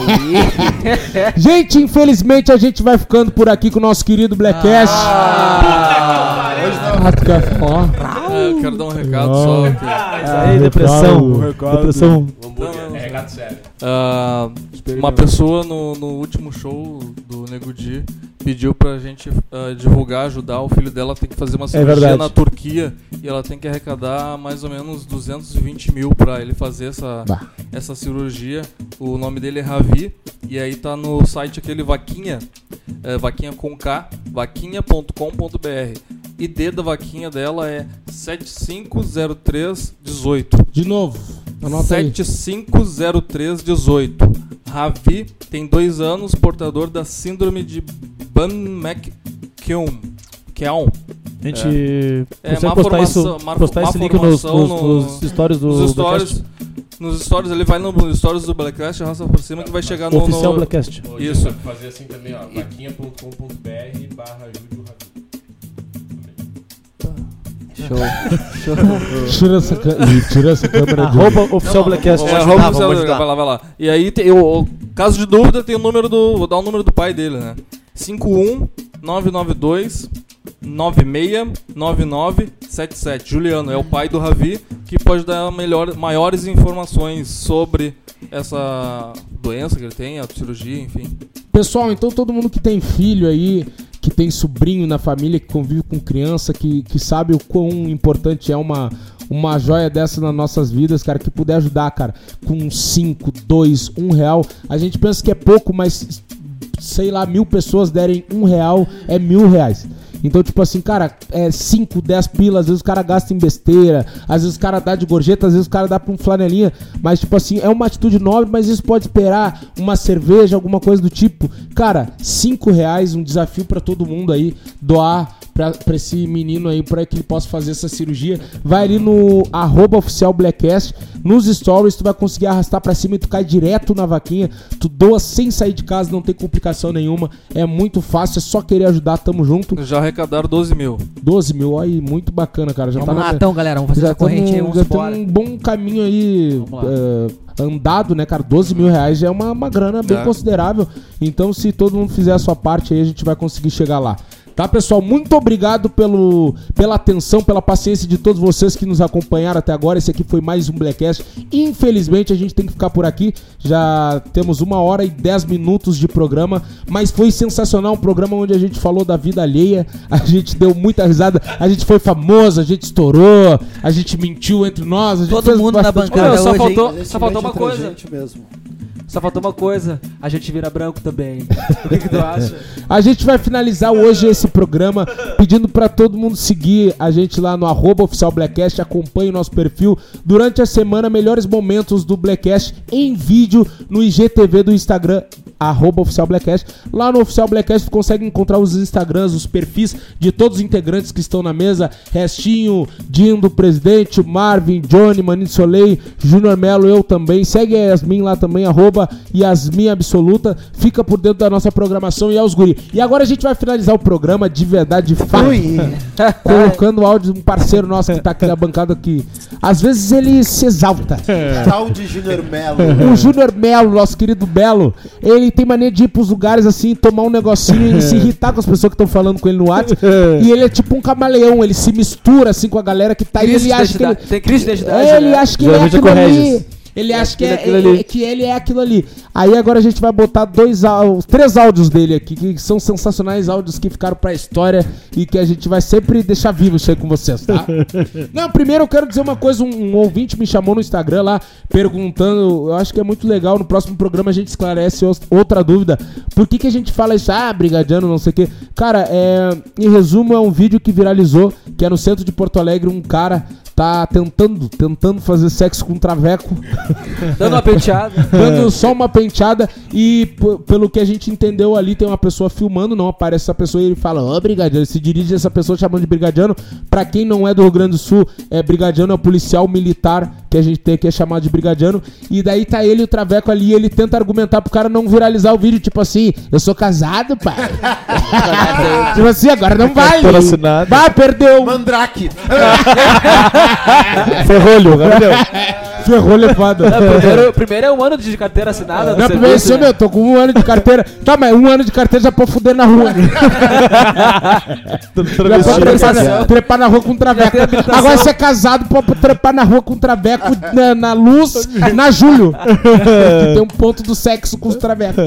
Gente, infelizmente a gente vai ficando por aqui com o nosso querido Blackcast. Ah, tu quer falar? É, eu quero dar um recado só. que- Aí, depressão. Depressão. É recado sério. Ah, uma pessoa no, no último show do Nego Di pediu pra gente ah, divulgar, ajudar. O filho dela tem que fazer uma cirurgia verdade. na Turquia e ela tem que arrecadar mais ou menos 220 mil pra ele fazer essa, Bah. essa cirurgia. O nome dele é Ravi e aí tá no site aquele Vaquinha, é, Vaquinha com K, vaquinha.com.br. ID da vaquinha dela é 750318. De novo. Anota aí. 750318. Ravi tem dois anos, portador da síndrome de Ban-McKeown. Keown. A gente É, consegue má postar, isso, formação- má- postar má esse link nos, nos, no- nos stories do Nos stories, nos stories, ele vai no- nos stories do Blackcast, arrasta por cima que vai chegar no... Oficial no- Blackcast. Isso. Fazer assim também, ó. vaquinha.com.br barra Júlio Rabi. Tira essa, tira essa câmera de Arroba Oficial Blackcast. É, arroba oficial- vai lá, vai lá. E aí, tem, o- caso de dúvida, tem o número do... Vou dar o número do pai dele, né? 51992 969977. Juliano é o pai do Ravi, que pode dar melhor, maiores informações sobre essa doença que ele tem, a cirurgia, enfim. Pessoal, então todo mundo que tem filho aí, que tem sobrinho na família, que convive com criança, que, que sabe o quão importante é uma, uma joia dessa nas nossas vidas, cara, que puder ajudar, cara, com 5, 2, 1 real. A gente pensa que é pouco, mas sei lá, mil pessoas derem um real, é mil reais. Então, tipo assim, cara, é 5, 10 pilas, às vezes o cara gasta em besteira, às vezes o cara dá de gorjeta, às vezes o cara dá pra um flanelinha, mas, tipo assim, é uma atitude nobre, mas isso pode esperar uma cerveja, alguma coisa do tipo. Cara, 5 reais, um desafio pra todo mundo aí, doar pra, pra esse menino aí, pra que ele possa fazer essa cirurgia. Vai ali no arroba oficial Blackcast, nos stories, tu vai conseguir arrastar pra cima e tu cai direto na vaquinha. Tu doa sem sair de casa, não tem complicação nenhuma. É muito fácil, é só querer ajudar, tamo junto. Já arrecadaram 12 mil. 12 mil, aí, muito bacana, cara. Já Vamos tá lá, na- então, galera. Vamos fazer já essa corrente aí, vamos já embora. tem um bom caminho aí é, andado, né, cara? 12 mil reais já é uma, uma grana bem É. considerável. Então, se todo mundo fizer a sua parte aí, a gente vai conseguir chegar lá. Tá, pessoal? Muito obrigado pelo, pela atenção, pela paciência de todos vocês que nos acompanharam até agora. Esse aqui foi mais um Blackcast. Infelizmente, a gente tem que ficar por aqui. Já temos uma hora e dez minutos de programa, mas foi sensacional. Um programa onde a gente falou da vida alheia, a gente deu muita risada, a gente foi famoso, a gente estourou, a gente mentiu entre nós. A gente Todo mundo na bancada só hoje, faltou, só faltou uma coisa. mesmo. Só faltou uma coisa. A gente vira branco também. O que, que tu acha? A gente vai finalizar hoje esse programa pedindo pra todo mundo seguir a gente lá no arroba oficial Blackcast, acompanhe o nosso perfil. Durante a semana, melhores momentos do Blackcast em vídeo no IGTV do Instagram, arroba oficial Blackcast. Lá no oficial Blackcast tu consegue encontrar os Instagrams, os perfis de todos os integrantes que estão na mesa. Restinho, Dindo, Presidente, Marvin, Johnny, Manito Soleil, Júnior Melo, eu também. Segue a Yasmin lá também, arroba Yasmin Absoluta. Fica por dentro da nossa programação e aos guri. E agora a gente vai finalizar o programa de verdade, de fato. Colocando o áudio de um parceiro nosso que tá aqui na bancada que às vezes ele se exalta. Tal de Junior Mello. O Júnior Melo, nosso querido Belo, ele tem mania de ir pros lugares assim, tomar um negocinho e se irritar com as pessoas que estão falando com ele no WhatsApp. e ele é tipo um camaleão, ele se mistura assim com a galera que tá aí. Ele acha que ele. Tem crise de identidade, É, ele né? acha que ele é aquilo ali. Ele acha que, é, ali. é- que ele é aquilo ali. Aí agora a gente vai botar dois áudios, três áudios dele aqui, que são sensacionais áudios que ficaram pra história e que a gente vai sempre deixar vivo isso aí com vocês, tá? Não, primeiro eu quero dizer uma coisa, um, um ouvinte me chamou no Instagram lá, perguntando, eu acho que é muito legal, no próximo programa a gente esclarece outra dúvida. Por que que a gente fala isso, ah, brigadiano, não sei o quê? Cara, é, em resumo, é um vídeo que viralizou, que é no centro de Porto Alegre, um cara tá tentando, tentando fazer sexo com um traveco. Dando uma penteada. dando só uma penteada e pelo que a gente entendeu ali tem uma pessoa filmando, não aparece essa pessoa e ele fala, ó, brigadiano, ele se dirige a essa pessoa chamando de brigadiano. Pra quem não é do Rio Grande do Sul, é brigadiano, é o policial militar que a gente tem aqui é chamado de brigadiano. E daí tá ele e o Traveco ali, e ele tenta argumentar pro cara não viralizar o vídeo, tipo assim, eu sou casado, pai. tipo assim, agora não vai. Vai, perdeu. Mandrake. Ferrolho, deu. Ferrou levado. Primeiro, primeiro é um ano de carteira assinada. Não, primeiro serviço, assim, né? meu, tô com um ano de carteira. Tá, mas um ano de carteira já pode fuder na rua. já pode trepar na, trepar na rua com traveco. Agora você é casado, pode trepar na rua com traveco na, na luz, na julho. que tem um ponto do sexo com os travecos.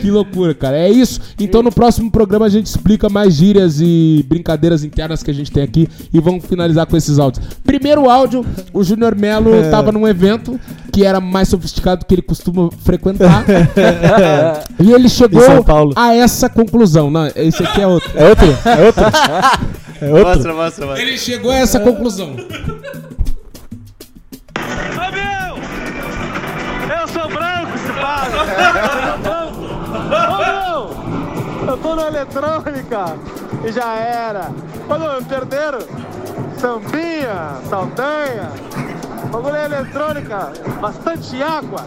Que loucura, cara. É isso. Então no próximo programa a gente explica mais gírias e brincadeiras internas que a gente tem aqui e vamos finalizar com esses áudios. Primeiro áudio, o Júnior Melo tava num evento que era mais sofisticado que ele costuma frequentar. e ele chegou Em São Paulo. a essa conclusão. Não, esse aqui é outro. É outro? É outro? É outro? Mostra, mostra, mostra. Ele chegou a essa conclusão. Eu sou branco, se fala! Ô meu! Eu tô na eletrônica e já era. Ô meu, me perderam? Sambinha, saldanha, bagulho eletrônica, bastante água.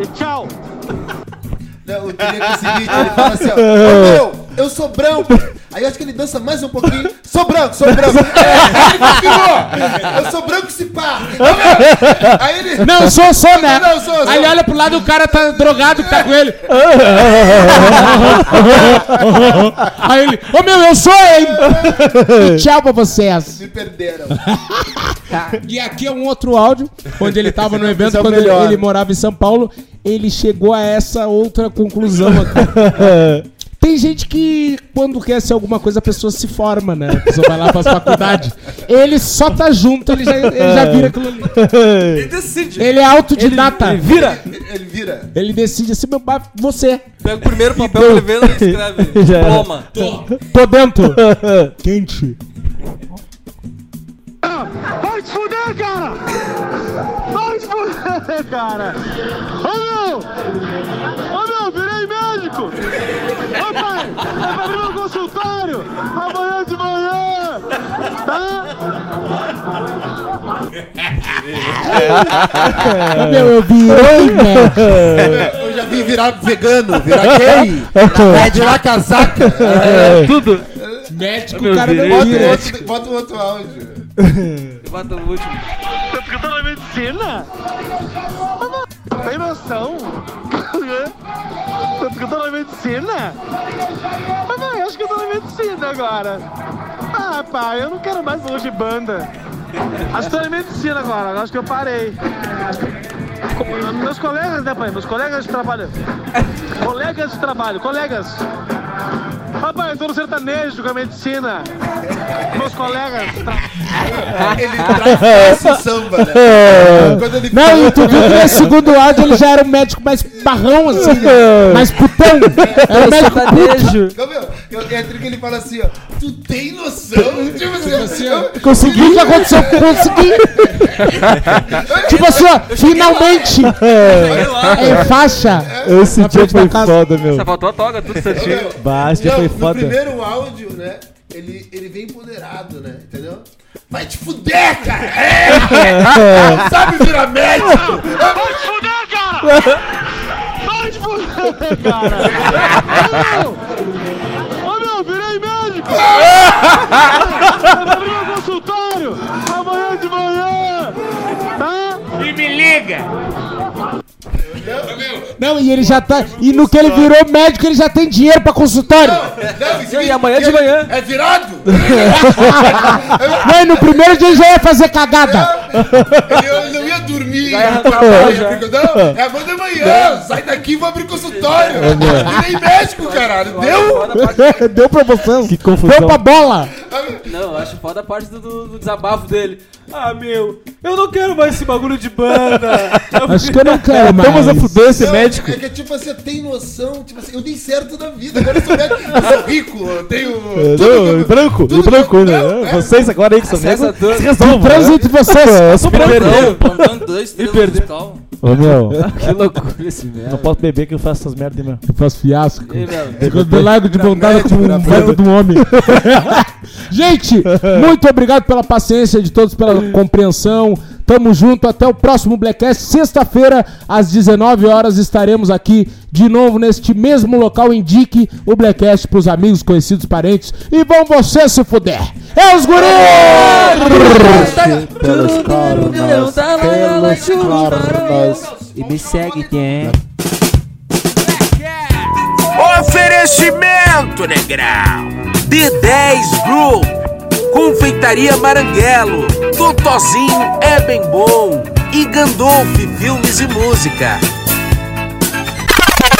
E tchau! Não, o Tele é o seguinte, ele fala assim, ó, ô meu, eu sou branco. Aí eu acho que ele dança mais um pouquinho. Sou branco, sou branco. É, ele confirmou. Eu sou branco se pá. Aí ele... Não, sou, sou, né? Não, sou, sou. Aí ele olha pro lado o cara tá drogado que tá com ele. Aí ele, ô meu, eu sou, hein? E tchau pra vocês. Me perderam. E aqui é um outro áudio, onde ele tava no evento, é o quando ele, ele morava em São Paulo. Ele chegou a essa outra conclusão aqui. Tem gente que, quando quer ser alguma coisa, a pessoa se forma, né? A pessoa vai lá faz faculdade. Ele só tá junto, ele já, ele já vira aquilo ali. Ele decide. Ele é autodidata. Ele vira. Ele vira. Ele decide assim, meu pai, você. Pega o primeiro papel que ele vê e escreve. Já era. Diploma. Tô dentro. Quente. Vai se fuder, cara! Vai fuder, cara! Ô meu! Ô meu, virei médico! Ô pai, vai abrir meu consultório! Amanhã de manhã! Tá? Meu, eu virei, né? Eu já vi virar vegano, virar gay, virar casaca. É. Tudo. Médico, Meu o cara Bota outro, bota o outro áudio. Bota o último. Tá escutando a medicina? Tem noção? Tá escutando a medicina? Ah, não, acho que eu tô na medicina agora. Ah, pai, eu não quero mais hoje de banda. Acho que tô na medicina agora, acho que eu parei. Meus colegas, né, pai? Meus colegas de trabalho. Colegas de trabalho, colegas. Rapaz, eu tô no sertanejo com a medicina. Meus colegas. Ele traz esse samba, né? É. Quando ele Não, e tu viu que nesse segundo áudio ele já era um médico mais barrão, assim, mais putão. Era um médico puto. Meu, eu, é entre que ele fala assim, ó. Tu tem noção? Tipo assim, ó. Consegui o que aconteceu? Consegui. tipo assim, ó, finalmente. É, em faixa. Esse Na dia foi foda, meu. Só faltou a toga, tudo certinho. Esse dia Não, foi no foda. primeiro áudio, né? Ele, ele vem empoderado, né? Entendeu? Vai te fuder, cara! É! Não sabe virar médico! Vai te fuder, cara! Vai te fuder, cara! Virei meu consultório! Amanhã de manhã! Tá? E me liga. Não, e ele já tá. E no que ele virou médico, ele já tem dinheiro pra consultório. Não, isso E amanhã de manhã. É virado? Não, e no primeiro dia ele já ia fazer cagada. Ele, não ia dormir. Não, é amanhã de manhã. Sai daqui e vou abrir consultório. Virei médico, caralho. Deu? Deu promoção. Que confusão. Deu pra bola. Não, eu acho foda a parte do, do- do desabafo dele. Ah, meu, eu não quero mais esse bagulho de banda. Acho que eu não quero mais. Vamos a fuder esse Não, médico. É que tipo assim, tem noção, tipo assim, eu dei certo na vida, agora eu sou médico, eu sou rico, eu tenho. É, tudo não, branco, tudo branco, né? não, é. Vocês agora aí que são tudo. se resolvam. Né? entre vocês. Eu sou plantão, dois, no perdi. Ô, meu, Que loucura esse merda. não posso beber que eu faço essas merdas, meu. Eu faço fiasco. Ei, meu, Fico do largo de vontade com um vento do homem. Gente, muito obrigado pela paciência de todos, pela compreensão. Tamo junto, até o próximo Blackcast. Sexta-feira, às 19 horas, estaremos aqui de novo neste mesmo local. Indique o Blackcast pros amigos, conhecidos, parentes. E vão você se fuder. É os guris! Pelos cornos, pelos cornos. E me segue, tem. Oferecimento, negrão. D10 Group. Confeitaria Maranguelo. Totozinho é bem bom. E Gandolf Filmes e Música.